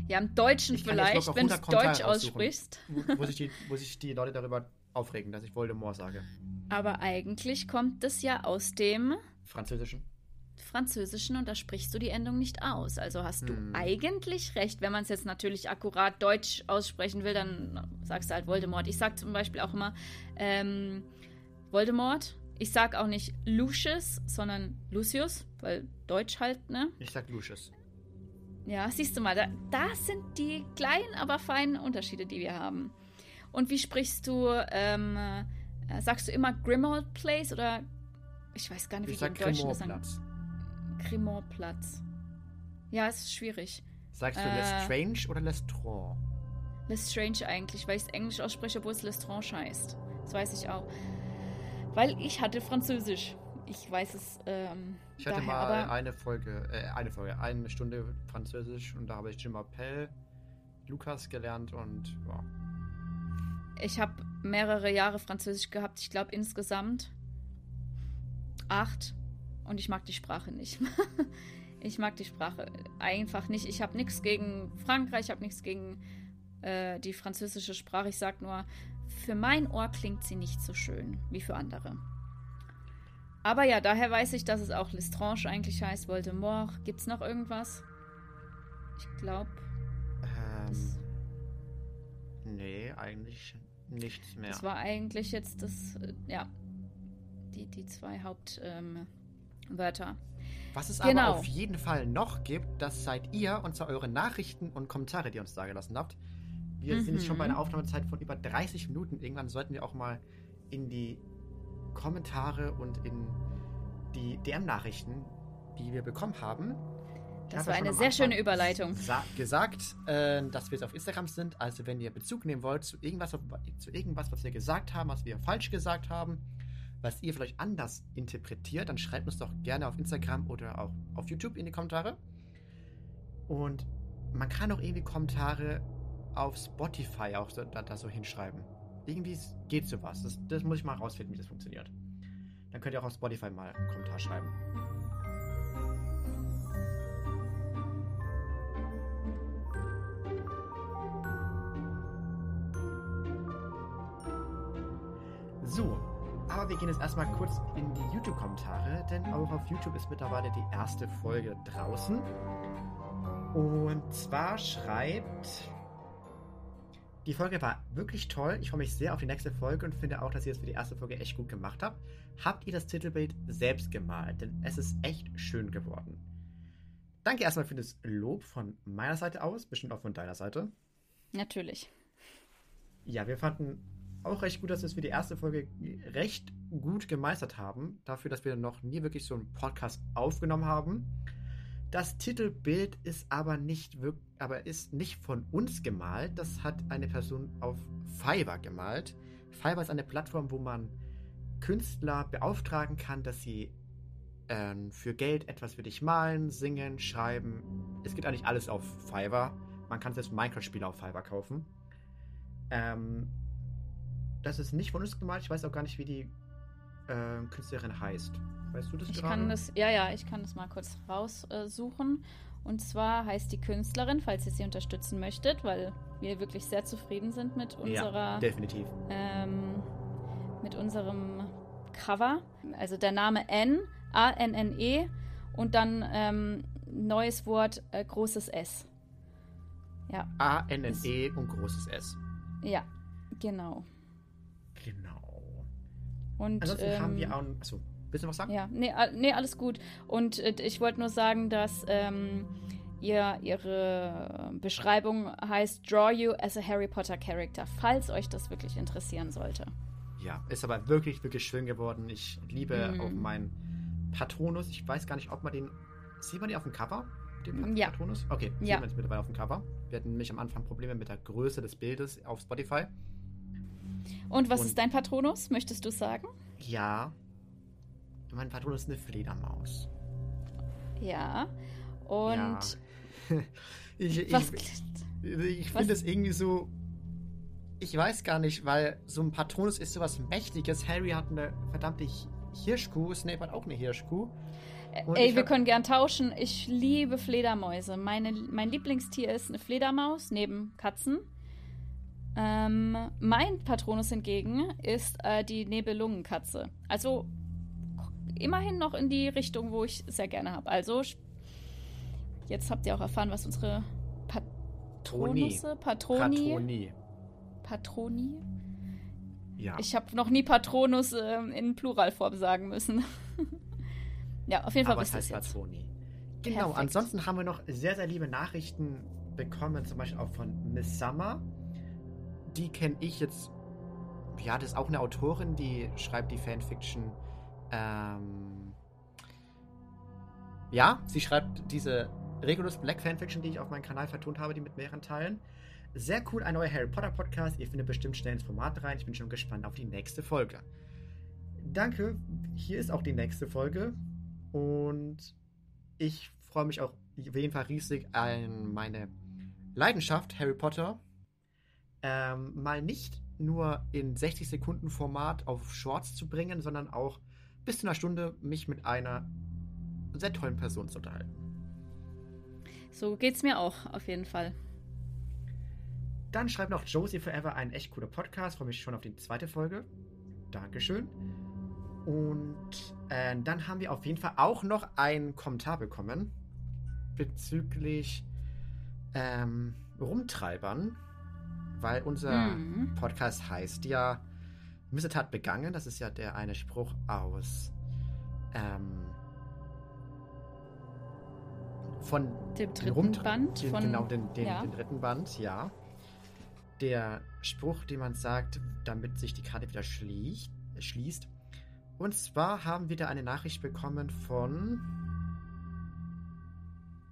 Ja, im Deutschen vielleicht, wenn du Deutsch aussprichst. Wo, wo, sich die, wo sich die Leute darüber aufregen, dass ich Voldemort sage. Aber eigentlich kommt es ja aus dem Französischen. Französischen und da sprichst du die Endung nicht aus. Also hast du hm. eigentlich recht. Wenn man es jetzt natürlich akkurat Deutsch aussprechen will, dann sagst du halt Voldemort. Ich sag zum Beispiel auch immer ähm, Voldemort. Ich sag auch nicht Lucius, sondern Lucius, weil Deutsch halt, ne? Ich sag Lucius. Ja, siehst du mal, da, das sind die kleinen, aber feinen Unterschiede, die wir haben. Und wie sprichst du, ähm, äh, sagst du immer Grimald Place oder ich weiß gar nicht, wie ich die im Deutschen das sagen. Cremortplatz. Ja, es ist schwierig. Sagst du äh, Lestrange oder Lestrange? Lestrange eigentlich, weil ich es Englisch ausspreche, obwohl es Lestrange heißt. Das weiß ich auch. Weil ich hatte Französisch. Ich weiß es. Ähm, ich hatte daher, mal eine Folge, äh, eine Folge, eine Stunde Französisch und da habe ich Jim Appel, Lukas gelernt und ja. Ich habe mehrere Jahre Französisch gehabt. Ich glaube insgesamt acht. Und ich mag die Sprache nicht. ich mag die Sprache einfach nicht. Ich habe nichts gegen Frankreich, ich habe nichts gegen äh, die französische Sprache. Ich sage nur, für mein Ohr klingt sie nicht so schön wie für andere. Aber ja, daher weiß ich, dass es auch Lestrange eigentlich heißt, Voldemort. Gibt es noch irgendwas? Ich glaube. Ähm, nee, eigentlich nichts mehr. Das war eigentlich jetzt das, äh, ja, die, die zwei Haupt. Ähm, Wörter. Was es genau. aber auf jeden Fall noch gibt, das seid ihr, und zwar eure Nachrichten und Kommentare, die ihr uns da gelassen habt. Wir mhm. sind schon bei einer Aufnahmezeit von über 30 Minuten. Irgendwann sollten wir auch mal in die Kommentare und in die DM-Nachrichten, die wir bekommen haben. Das war eine sehr schöne Überleitung. gesagt, äh, dass wir jetzt auf Instagram sind. Also wenn ihr Bezug nehmen wollt zu irgendwas, zu irgendwas, was wir gesagt haben, was wir falsch gesagt haben, was ihr vielleicht anders interpretiert, dann schreibt uns doch gerne auf Instagram oder auch auf YouTube in die Kommentare. Und man kann auch irgendwie Kommentare auf Spotify auch da, da, so hinschreiben. Irgendwie geht sowas. Das, das muss ich mal rausfinden, wie das funktioniert. Dann könnt ihr auch auf Spotify mal einen Kommentar schreiben. So, aber wir gehen jetzt erstmal kurz in die YouTube-Kommentare, denn auch auf YouTube ist mittlerweile die erste Folge draußen. Und zwar schreibt. Die Folge war wirklich toll. Ich freue mich sehr auf die nächste Folge und finde auch, dass ihr es für die erste Folge echt gut gemacht habt. Habt ihr das Titelbild selbst gemalt? Denn es ist echt schön geworden. Danke erstmal für das Lob von meiner Seite aus, bestimmt auch von deiner Seite. Natürlich. Ja, wir fanden auch recht gut, dass wir die erste Folge recht gut gemeistert haben. Dafür, dass wir noch nie wirklich so einen Podcast aufgenommen haben. Das Titelbild ist aber nicht wirklich, aber ist nicht von uns gemalt. Das hat eine Person auf Fiverr gemalt. Fiverr ist eine Plattform, wo man Künstler beauftragen kann, dass sie äh, für Geld etwas für dich malen, singen, schreiben. Es gibt eigentlich alles auf Fiverr. Man kann selbst Minecraft-Spiele auf Fiverr kaufen. Ähm, das ist nicht von uns gemalt. Ich weiß auch gar nicht, wie die äh, Künstlerin heißt. Weißt du das ich gerade? Kann das, ja, ja, ich kann das mal kurz raussuchen. Und zwar heißt die Künstlerin, falls ihr sie unterstützen möchtet, weil wir wirklich sehr zufrieden sind mit unserer. Ja, definitiv. Ähm, mit unserem Cover. Also der Name N, A-N-N-E und dann ähm, neues Wort, äh, großes S. Ja. A-N-N-E und großes S. Ja. Genau. Und, Ansonsten ähm, haben wir auch. Achso, willst du was sagen? Ja, nee, nee alles gut. Und äh, ich wollte nur sagen, dass ähm, ihr, ihre Beschreibung heißt Draw You as a Harry Potter Character, falls euch das wirklich interessieren sollte. Ja, ist aber wirklich, wirklich schön geworden. Ich liebe mhm. auch meinen Patronus. Ich weiß gar nicht, ob man den. Sieht man den auf dem Cover? dem Pat Ja. Patronus? Okay, Ja. wir jetzt mittlerweile auf dem Cover. Wir hatten nämlich am Anfang Probleme mit der Größe des Bildes auf Spotify. Und was Und- ist dein Patronus, möchtest du sagen? Ja. Mein Patronus ist eine Fledermaus. Ja. Und ja. ich ich, was. ich finde es irgendwie so. Ich weiß gar nicht, weil so ein Patronus ist sowas Mächtiges. Harry hat eine verdammte Hi- Hirschkuh, Snape hat auch eine Hirschkuh. Und Ey, wir können gern tauschen. Ich liebe Fledermäuse. Meine, mein Lieblingstier ist eine Fledermaus neben Katzen. Ähm, mein Patronus hingegen ist äh, die Nebelungenkatze. Also immerhin noch in die Richtung, wo ich sehr gerne habe. Also jetzt habt ihr auch erfahren, was unsere Patronusse, Patroni, Patroni. Patroni. Ja. Ich habe noch nie Patronus ähm, in Pluralform sagen müssen. ja, auf jeden Fall Aber es ihr heißt jetzt. Patroni. Genau, Perfekt. ansonsten haben wir noch sehr, sehr liebe Nachrichten bekommen, zum Beispiel auch von Miss Summer. Die kenne ich jetzt. Ja, das ist auch eine Autorin, die schreibt die Fanfiction. Ähm, ja, sie schreibt diese Regulus Black Fanfiction, die ich auf meinem Kanal vertont habe, die mit mehreren Teilen. Sehr cool, ein neuer Harry Potter Podcast. Ihr findet bestimmt schnell ins Format rein. Ich bin schon gespannt auf die nächste Folge. Danke, hier ist auch die nächste Folge. Und ich freue mich auch auf jeden Fall riesig an meine Leidenschaft, Harry Potter. Ähm, mal nicht nur in 60 Sekunden Format auf Shorts zu bringen, sondern auch bis zu einer Stunde mich mit einer sehr tollen Person zu unterhalten. So geht's mir auch, auf jeden Fall. Dann schreibt noch Josie Forever ein echt cooler Podcast. Freue mich schon auf die zweite Folge. Dankeschön. Und äh, dann haben wir auf jeden Fall auch noch einen Kommentar bekommen bezüglich ähm, Rumtreibern, weil unser Mhm. Podcast heißt ja Missetat begangen. Das ist ja der eine Spruch aus ähm, von Dem dritten Rumtre- Band den, von. genau, den, den, ja. den dritten Band, ja. Der Spruch, den man sagt, damit sich die Karte wieder schließt. schließt. Und zwar haben wir da eine Nachricht bekommen von.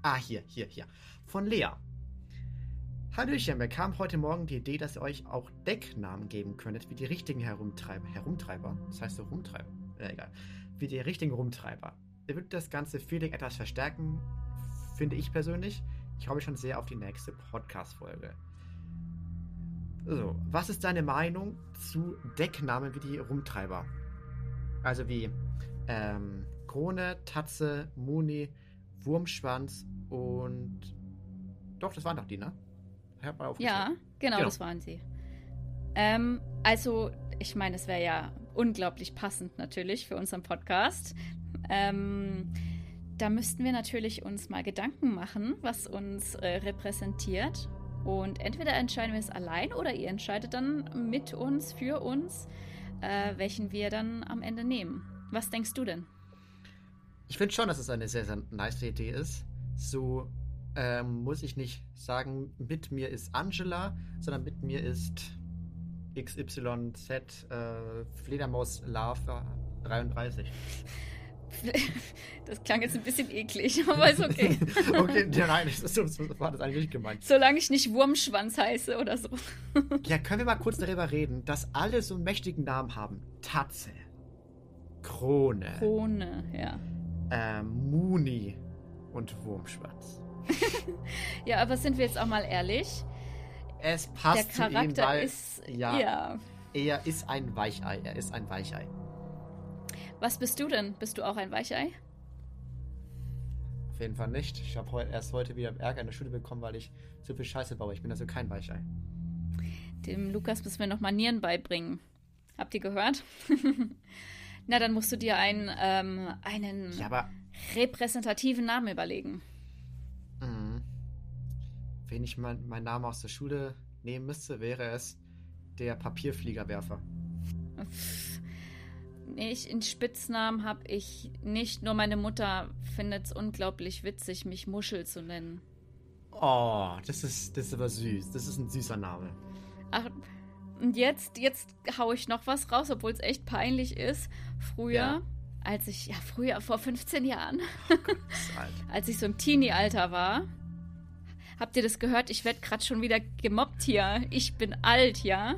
Ah, hier, hier, hier. Von Lea. Hallöchen, mir kam heute Morgen die Idee, dass ihr euch auch Decknamen geben könntet, wie die richtigen Herumtreiber. Herumtreiber? Das heißt so Rumtreiber. Äh, egal. Wie die richtigen Rumtreiber. Ihr würdet das ganze Feeling etwas verstärken, finde ich persönlich. Ich mich schon sehr auf die nächste Podcast-Folge. So, was ist deine Meinung zu Decknamen wie die Rumtreiber? Also wie ähm, Krone, Tatze, Muni, Wurmschwanz und. Doch, das waren doch die, ne? Aufgezählt. Ja, genau, Genau. das waren sie. Ähm, also, ich meine, es wäre ja unglaublich passend natürlich für unseren Podcast. Ähm, da müssten wir natürlich uns mal Gedanken machen, was uns äh, repräsentiert. Und entweder entscheiden wir es allein oder ihr entscheidet dann mit uns, für uns, äh, welchen wir dann am Ende nehmen. Was denkst du denn? Ich finde schon, dass es eine sehr, sehr nice Idee ist. So ähm, muss ich nicht sagen, mit mir ist Angela, sondern mit mir ist XYZ äh, Fledermaus Lava 33. Das klang jetzt ein bisschen eklig, aber ist okay. okay, ja, nein, das so so war das eigentlich nicht gemeint. Solange ich nicht Wurmschwanz heiße oder so. Ja, können wir mal kurz darüber reden, dass alle so einen mächtigen Namen haben? Tatze, Krone, Krone, ja. ähm, Muni und Wurmschwanz. Ja, aber sind wir jetzt auch mal ehrlich? Es Der passt zu ihm, Charakter weil ist. ja. ja. er ist ein Weichei. Er ist ein Weichei. Was bist du denn? Bist du auch ein Weichei? Auf jeden Fall nicht. Ich habe heu erst heute wieder Ärger in der Schule bekommen, weil ich so viel Scheiße baue. Ich bin also kein Weichei. Dem Lukas müssen wir noch Manieren beibringen. Habt ihr gehört? Na, dann musst du dir einen, ähm, einen Ja, repräsentativen Namen überlegen. Wenn ich mein, meinen Namen aus der Schule nehmen müsste, wäre es der Papierfliegerwerfer. Ich, in Spitznamen habe ich nicht. Nur meine Mutter findet es unglaublich witzig, mich Muschel zu nennen. Oh, das ist, das ist aber süß. Das ist ein süßer Name. Ach, und jetzt, jetzt hau ich noch was raus, obwohl es echt peinlich ist. Früher, Ja. als ich, ja, früher, vor 15 Jahren, Oh Gott, als ich so im Teenie-Alter war. Habt ihr das gehört? Ich werde gerade schon wieder gemobbt hier. Ich bin alt, ja.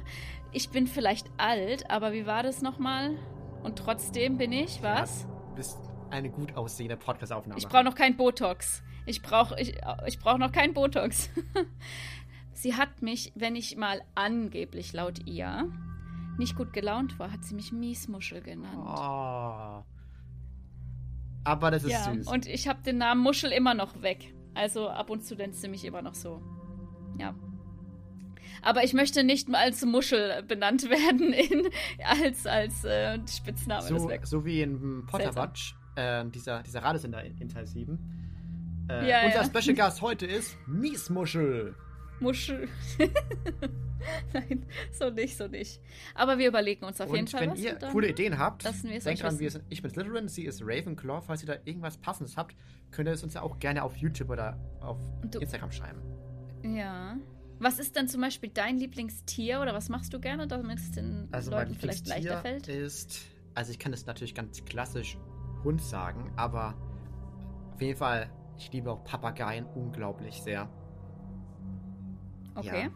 Ich bin vielleicht alt, aber wie war das nochmal? Und trotzdem bin ich, was? Du bist eine gut aussehende Podcast-Aufnahme. Ich brauche noch kein Botox. Ich brauche ich, ich brauch noch kein Botox. sie hat mich, wenn ich mal angeblich laut ihr nicht gut gelaunt war, hat sie mich Miesmuschel genannt. Oh. Aber das ist ja, süß. und ich habe den Namen Muschel immer noch weg. Also ab und zu nennt sie mich immer noch so. Ja. Aber ich möchte nicht mal als Muschel benannt werden in, als, als äh, Spitzname. so, so wie in. Potterwatch, äh, dieser, dieser Radiosender in, in Teil 7. Äh, Ja, unser ja. Special Gast heute ist Miesmuschel. Muschel. Nein, so nicht, so nicht. Aber wir überlegen uns auf jeden Und Fall wenn was. ihr coole Ideen habt, lassen wir es denkt dran, sind, ich bin Slytherin, sie ist Ravenclaw. Falls ihr da irgendwas Passendes habt, könnt ihr es uns ja auch gerne auf YouTube oder auf Du- Instagram schreiben. Ja. Was ist denn zum Beispiel dein Lieblingstier oder was machst du gerne, damit es den Also Leuten vielleicht leichter fällt? ist, also ich kann es natürlich ganz klassisch Hund sagen, aber auf jeden Fall, ich liebe auch Papageien unglaublich sehr. Okay. Ja.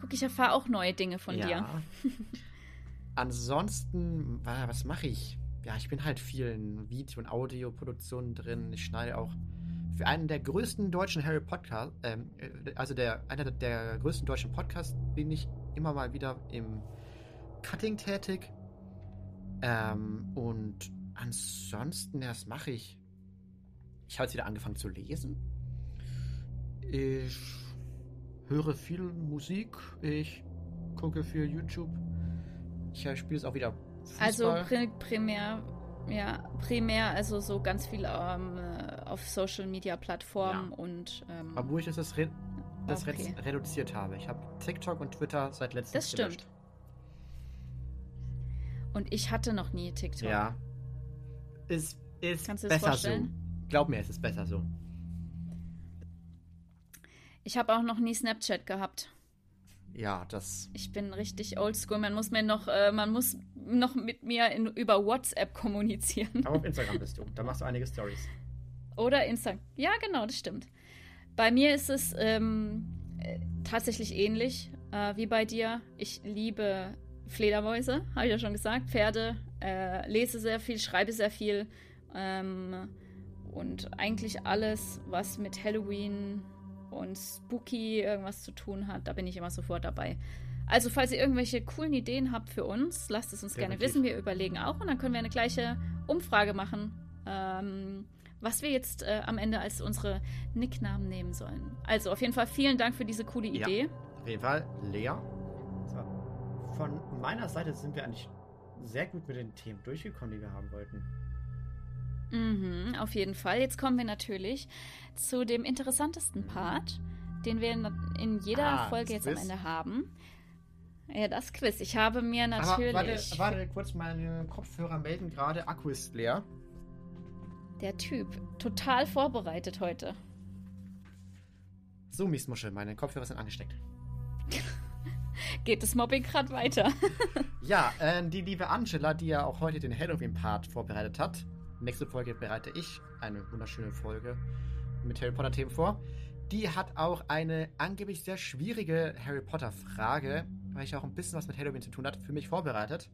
Guck, ich erfahre auch neue Dinge von ja. dir. Ansonsten, wa- was mache ich? Ja, ich bin halt viel in Video- und Audioproduktionen drin. Ich schneide auch für einen der größten deutschen Harry Podcast, ähm, äh, also der einer der größten deutschen Podcasts, bin ich immer mal wieder im Cutting tätig. Ähm, und ansonsten, ja, was mache ich? Ich habe jetzt wieder angefangen zu lesen. Ich höre viel Musik. Ich gucke viel YouTube. Ich spiele es auch wieder. Fußball. Also pri primär, ja, primär, also so ganz viel ähm, äh, auf Social Media Plattformen Ja. und ähm, Obwohl ich das, re das re- Okay. reduziert habe. Ich habe TikTok und Twitter seit letztem Das stimmt. und ich hatte noch nie TikTok. Ja. Ist, ist Kannst du besser so. vorstellen? Glaub mir, es ist besser so. Ich habe auch noch nie Snapchat gehabt. Ja, das. Ich bin richtig oldschool. Man muss mir noch, äh, man muss noch mit mir in, über WhatsApp kommunizieren. Aber auf Instagram bist du. Da machst du einige Stories. Oder Instagram. Ja, genau, das stimmt. Bei mir ist es ähm, äh, tatsächlich ähnlich äh, wie bei dir. Ich liebe Fledermäuse, habe ich ja schon gesagt. Pferde, äh, lese sehr viel, schreibe sehr viel. Ähm, und eigentlich alles, was mit Halloween und Spooky irgendwas zu tun hat, da bin ich immer sofort dabei. Also, falls ihr irgendwelche coolen Ideen habt für uns, lasst es uns gerne Definitiv. wissen. Wir überlegen auch und dann können wir eine gleiche Umfrage machen, ähm, was wir jetzt äh, am Ende als unsere Nicknamen nehmen sollen. Also, auf jeden Fall vielen Dank für diese coole Ja. Idee. Auf jeden Fall, Lea. So. Von meiner Seite sind wir eigentlich sehr gut mit den Themen durchgekommen, die wir haben wollten. Mhm, auf jeden Fall. Jetzt kommen wir natürlich zu dem interessantesten Part, den wir in, in jeder Ah, Folge jetzt am Quiz. Ende haben. Ja, das Quiz. Ich habe mir Aber natürlich warte, warte kurz, meine Kopfhörer melden gerade, Akku ist leer. der Typ total vorbereitet heute. So, Miesmuschel, meine Kopfhörer sind angesteckt. Geht das Mobbing gerade weiter? Ja, äh, die liebe Angela, die ja auch heute den Halloween-Part vorbereitet hat. Nächste Folge bereite ich eine wunderschöne Folge mit Harry Potter-Themen vor. Die hat auch eine angeblich sehr schwierige Harry Potter-Frage, weil ich auch ein bisschen was mit Halloween zu tun hat, für mich vorbereitet.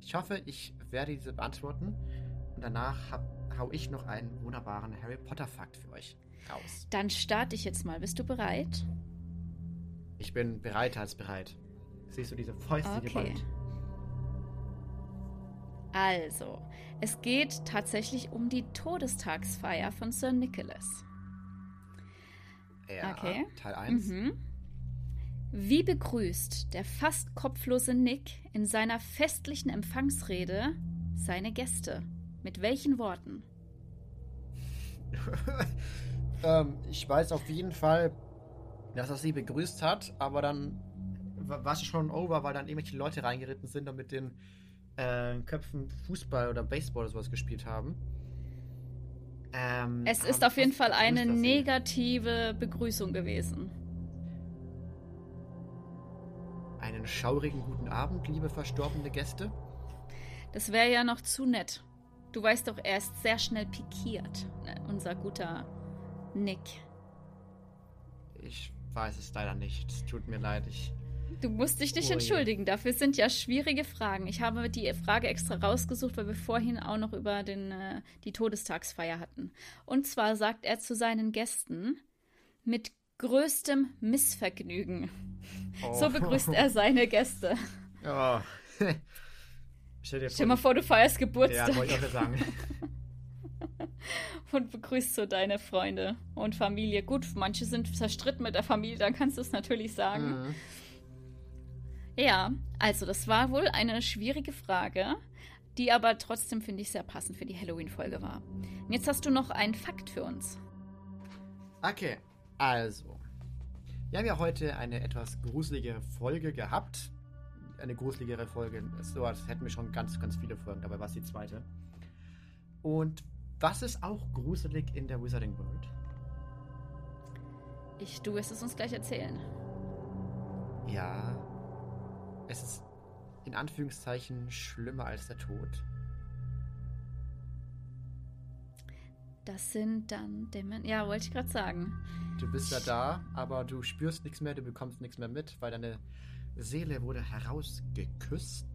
Ich hoffe, ich werde diese beantworten. Und danach hab, hau ich noch einen wunderbaren Harry Potter-Fakt für euch raus. Dann starte ich jetzt mal. Bist du bereit? Ich bin bereiter als bereit. Siehst du diese Fäuste Okay. geballt? Also, es geht tatsächlich um die Todestagsfeier von Sir Nicholas. Ja, Okay. Teil 1. Mhm. Wie begrüßt der fast kopflose Nick in seiner festlichen Empfangsrede seine Gäste? Mit welchen Worten? ähm, ich weiß auf jeden Fall, dass er sie begrüßt hat, aber dann wa- war es schon over, weil dann irgendwelche Leute reingeritten sind und mit den äh, Köpfen Fußball oder Baseball oder sowas gespielt haben. Ähm, Es ist auf jeden Fall eine negative Begrüßung gewesen. Einen schaurigen guten Abend, liebe verstorbene Gäste. Das wäre ja noch zu nett. Du weißt doch, er ist sehr schnell pikiert, ne, unser guter Nick. Ich weiß es leider nicht. Es tut mir leid. Ich. Du musst dich nicht Oh entschuldigen. Dafür sind ja schwierige Fragen. Ich habe die Frage extra rausgesucht, weil wir vorhin auch noch über den, äh, die Todestagsfeier hatten. Und zwar sagt er zu seinen Gästen mit größtem Missvergnügen. So Oh. begrüßt er seine Gäste. Oh. Stell dir Stell dir mal vor, du feierst Ja, Geburtstag wollte ich auch sagen. und begrüßt so deine Freunde und Familie. Gut, manche sind zerstritten mit der Familie, dann kannst du es natürlich sagen. Mhm. Ja, also das war wohl eine schwierige Frage, die aber trotzdem, finde ich, sehr passend für die Halloween-Folge war. Und jetzt hast du noch einen Fakt für uns. Okay, also. Wir haben ja heute eine etwas gruseligere Folge gehabt. Eine gruseligere Folge. So, als hätten wir schon ganz, ganz viele Folgen. Dabei war es die zweite. Und was ist auch gruselig in der Wizarding World? Ich, du wirst es uns gleich erzählen. Ja. Es ist in Anführungszeichen schlimmer als der Tod. Das sind dann Dämonen. Ja, wollte ich gerade sagen. Du bist ja da, aber du spürst nichts mehr, du bekommst nichts mehr mit, weil deine Seele wurde herausgeküsst.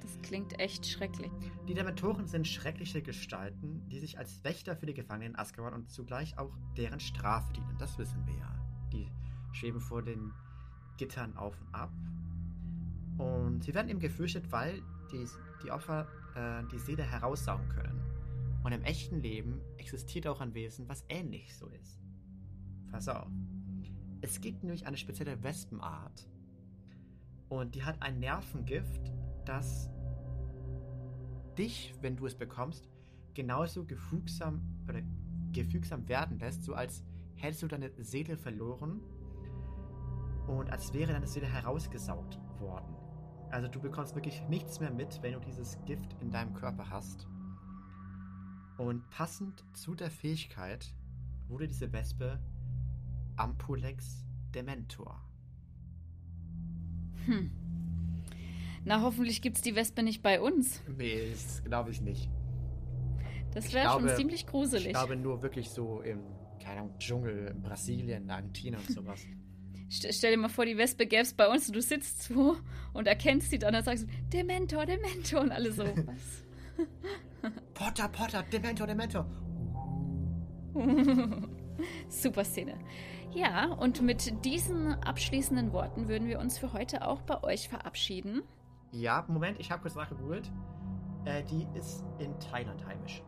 Das klingt echt schrecklich. Die Dementoren sind schreckliche Gestalten, die sich als Wächter für die Gefangenen in Azkaban und zugleich auch deren Strafe dienen. Das wissen wir ja. Die schweben vor den Gittern auf und ab. Und sie werden eben gefürchtet, weil die, die Opfer äh, die Seele heraussaugen können. Und im echten Leben existiert auch ein Wesen, was ähnlich so ist. Pass auf. Es gibt nämlich eine spezielle Wespenart. Und die hat ein Nervengift, das dich, wenn du es bekommst, genauso gefügsam oder gefügsam werden lässt, so als hättest du deine Seele verloren und als wäre deine Seele herausgesaugt worden. Also du bekommst wirklich nichts mehr mit, wenn du dieses Gift in deinem Körper hast. Und passend zu der Fähigkeit wurde diese Wespe Ampulex Dementor. Hm. Na, hoffentlich gibt's die Wespe nicht bei uns. Nee, das glaube ich nicht. Das wäre schon ziemlich gruselig. Ich glaube nur wirklich so im, keine Ahnung, Dschungel, in Brasilien, Argentinien und sowas. St stell dir mal vor, die Wespe gäb's bei uns und du sitzt so und erkennst sie dann und sagst du, Dementor, Dementor und alle so. Was? Potter, Potter, Dementor, Dementor. Super Szene. Ja, und mit diesen abschließenden Worten würden wir uns für heute auch bei euch verabschieden. Ja, Moment, ich habe kurz nachgegoogelt. Äh, die ist in Thailand heimisch.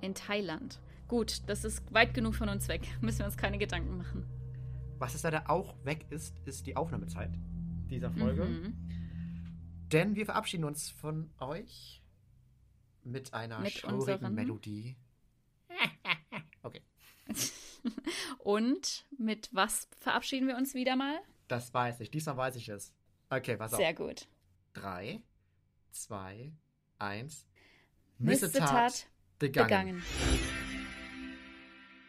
In Thailand. Gut, das ist weit genug von uns weg. Müssen wir uns keine Gedanken machen. Was es leider auch weg ist, ist die Aufnahmezeit dieser Folge. Mhm. Denn wir verabschieden uns von euch mit einer Mit schaurigen unseren- Melodie. okay, Und mit was verabschieden wir uns wieder mal? das weiß ich. Diesmal weiß ich es. Okay, pass auf. Sehr gut. Drei, zwei, eins. Missetat begangen. begangen.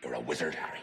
You're a wizard, Harry.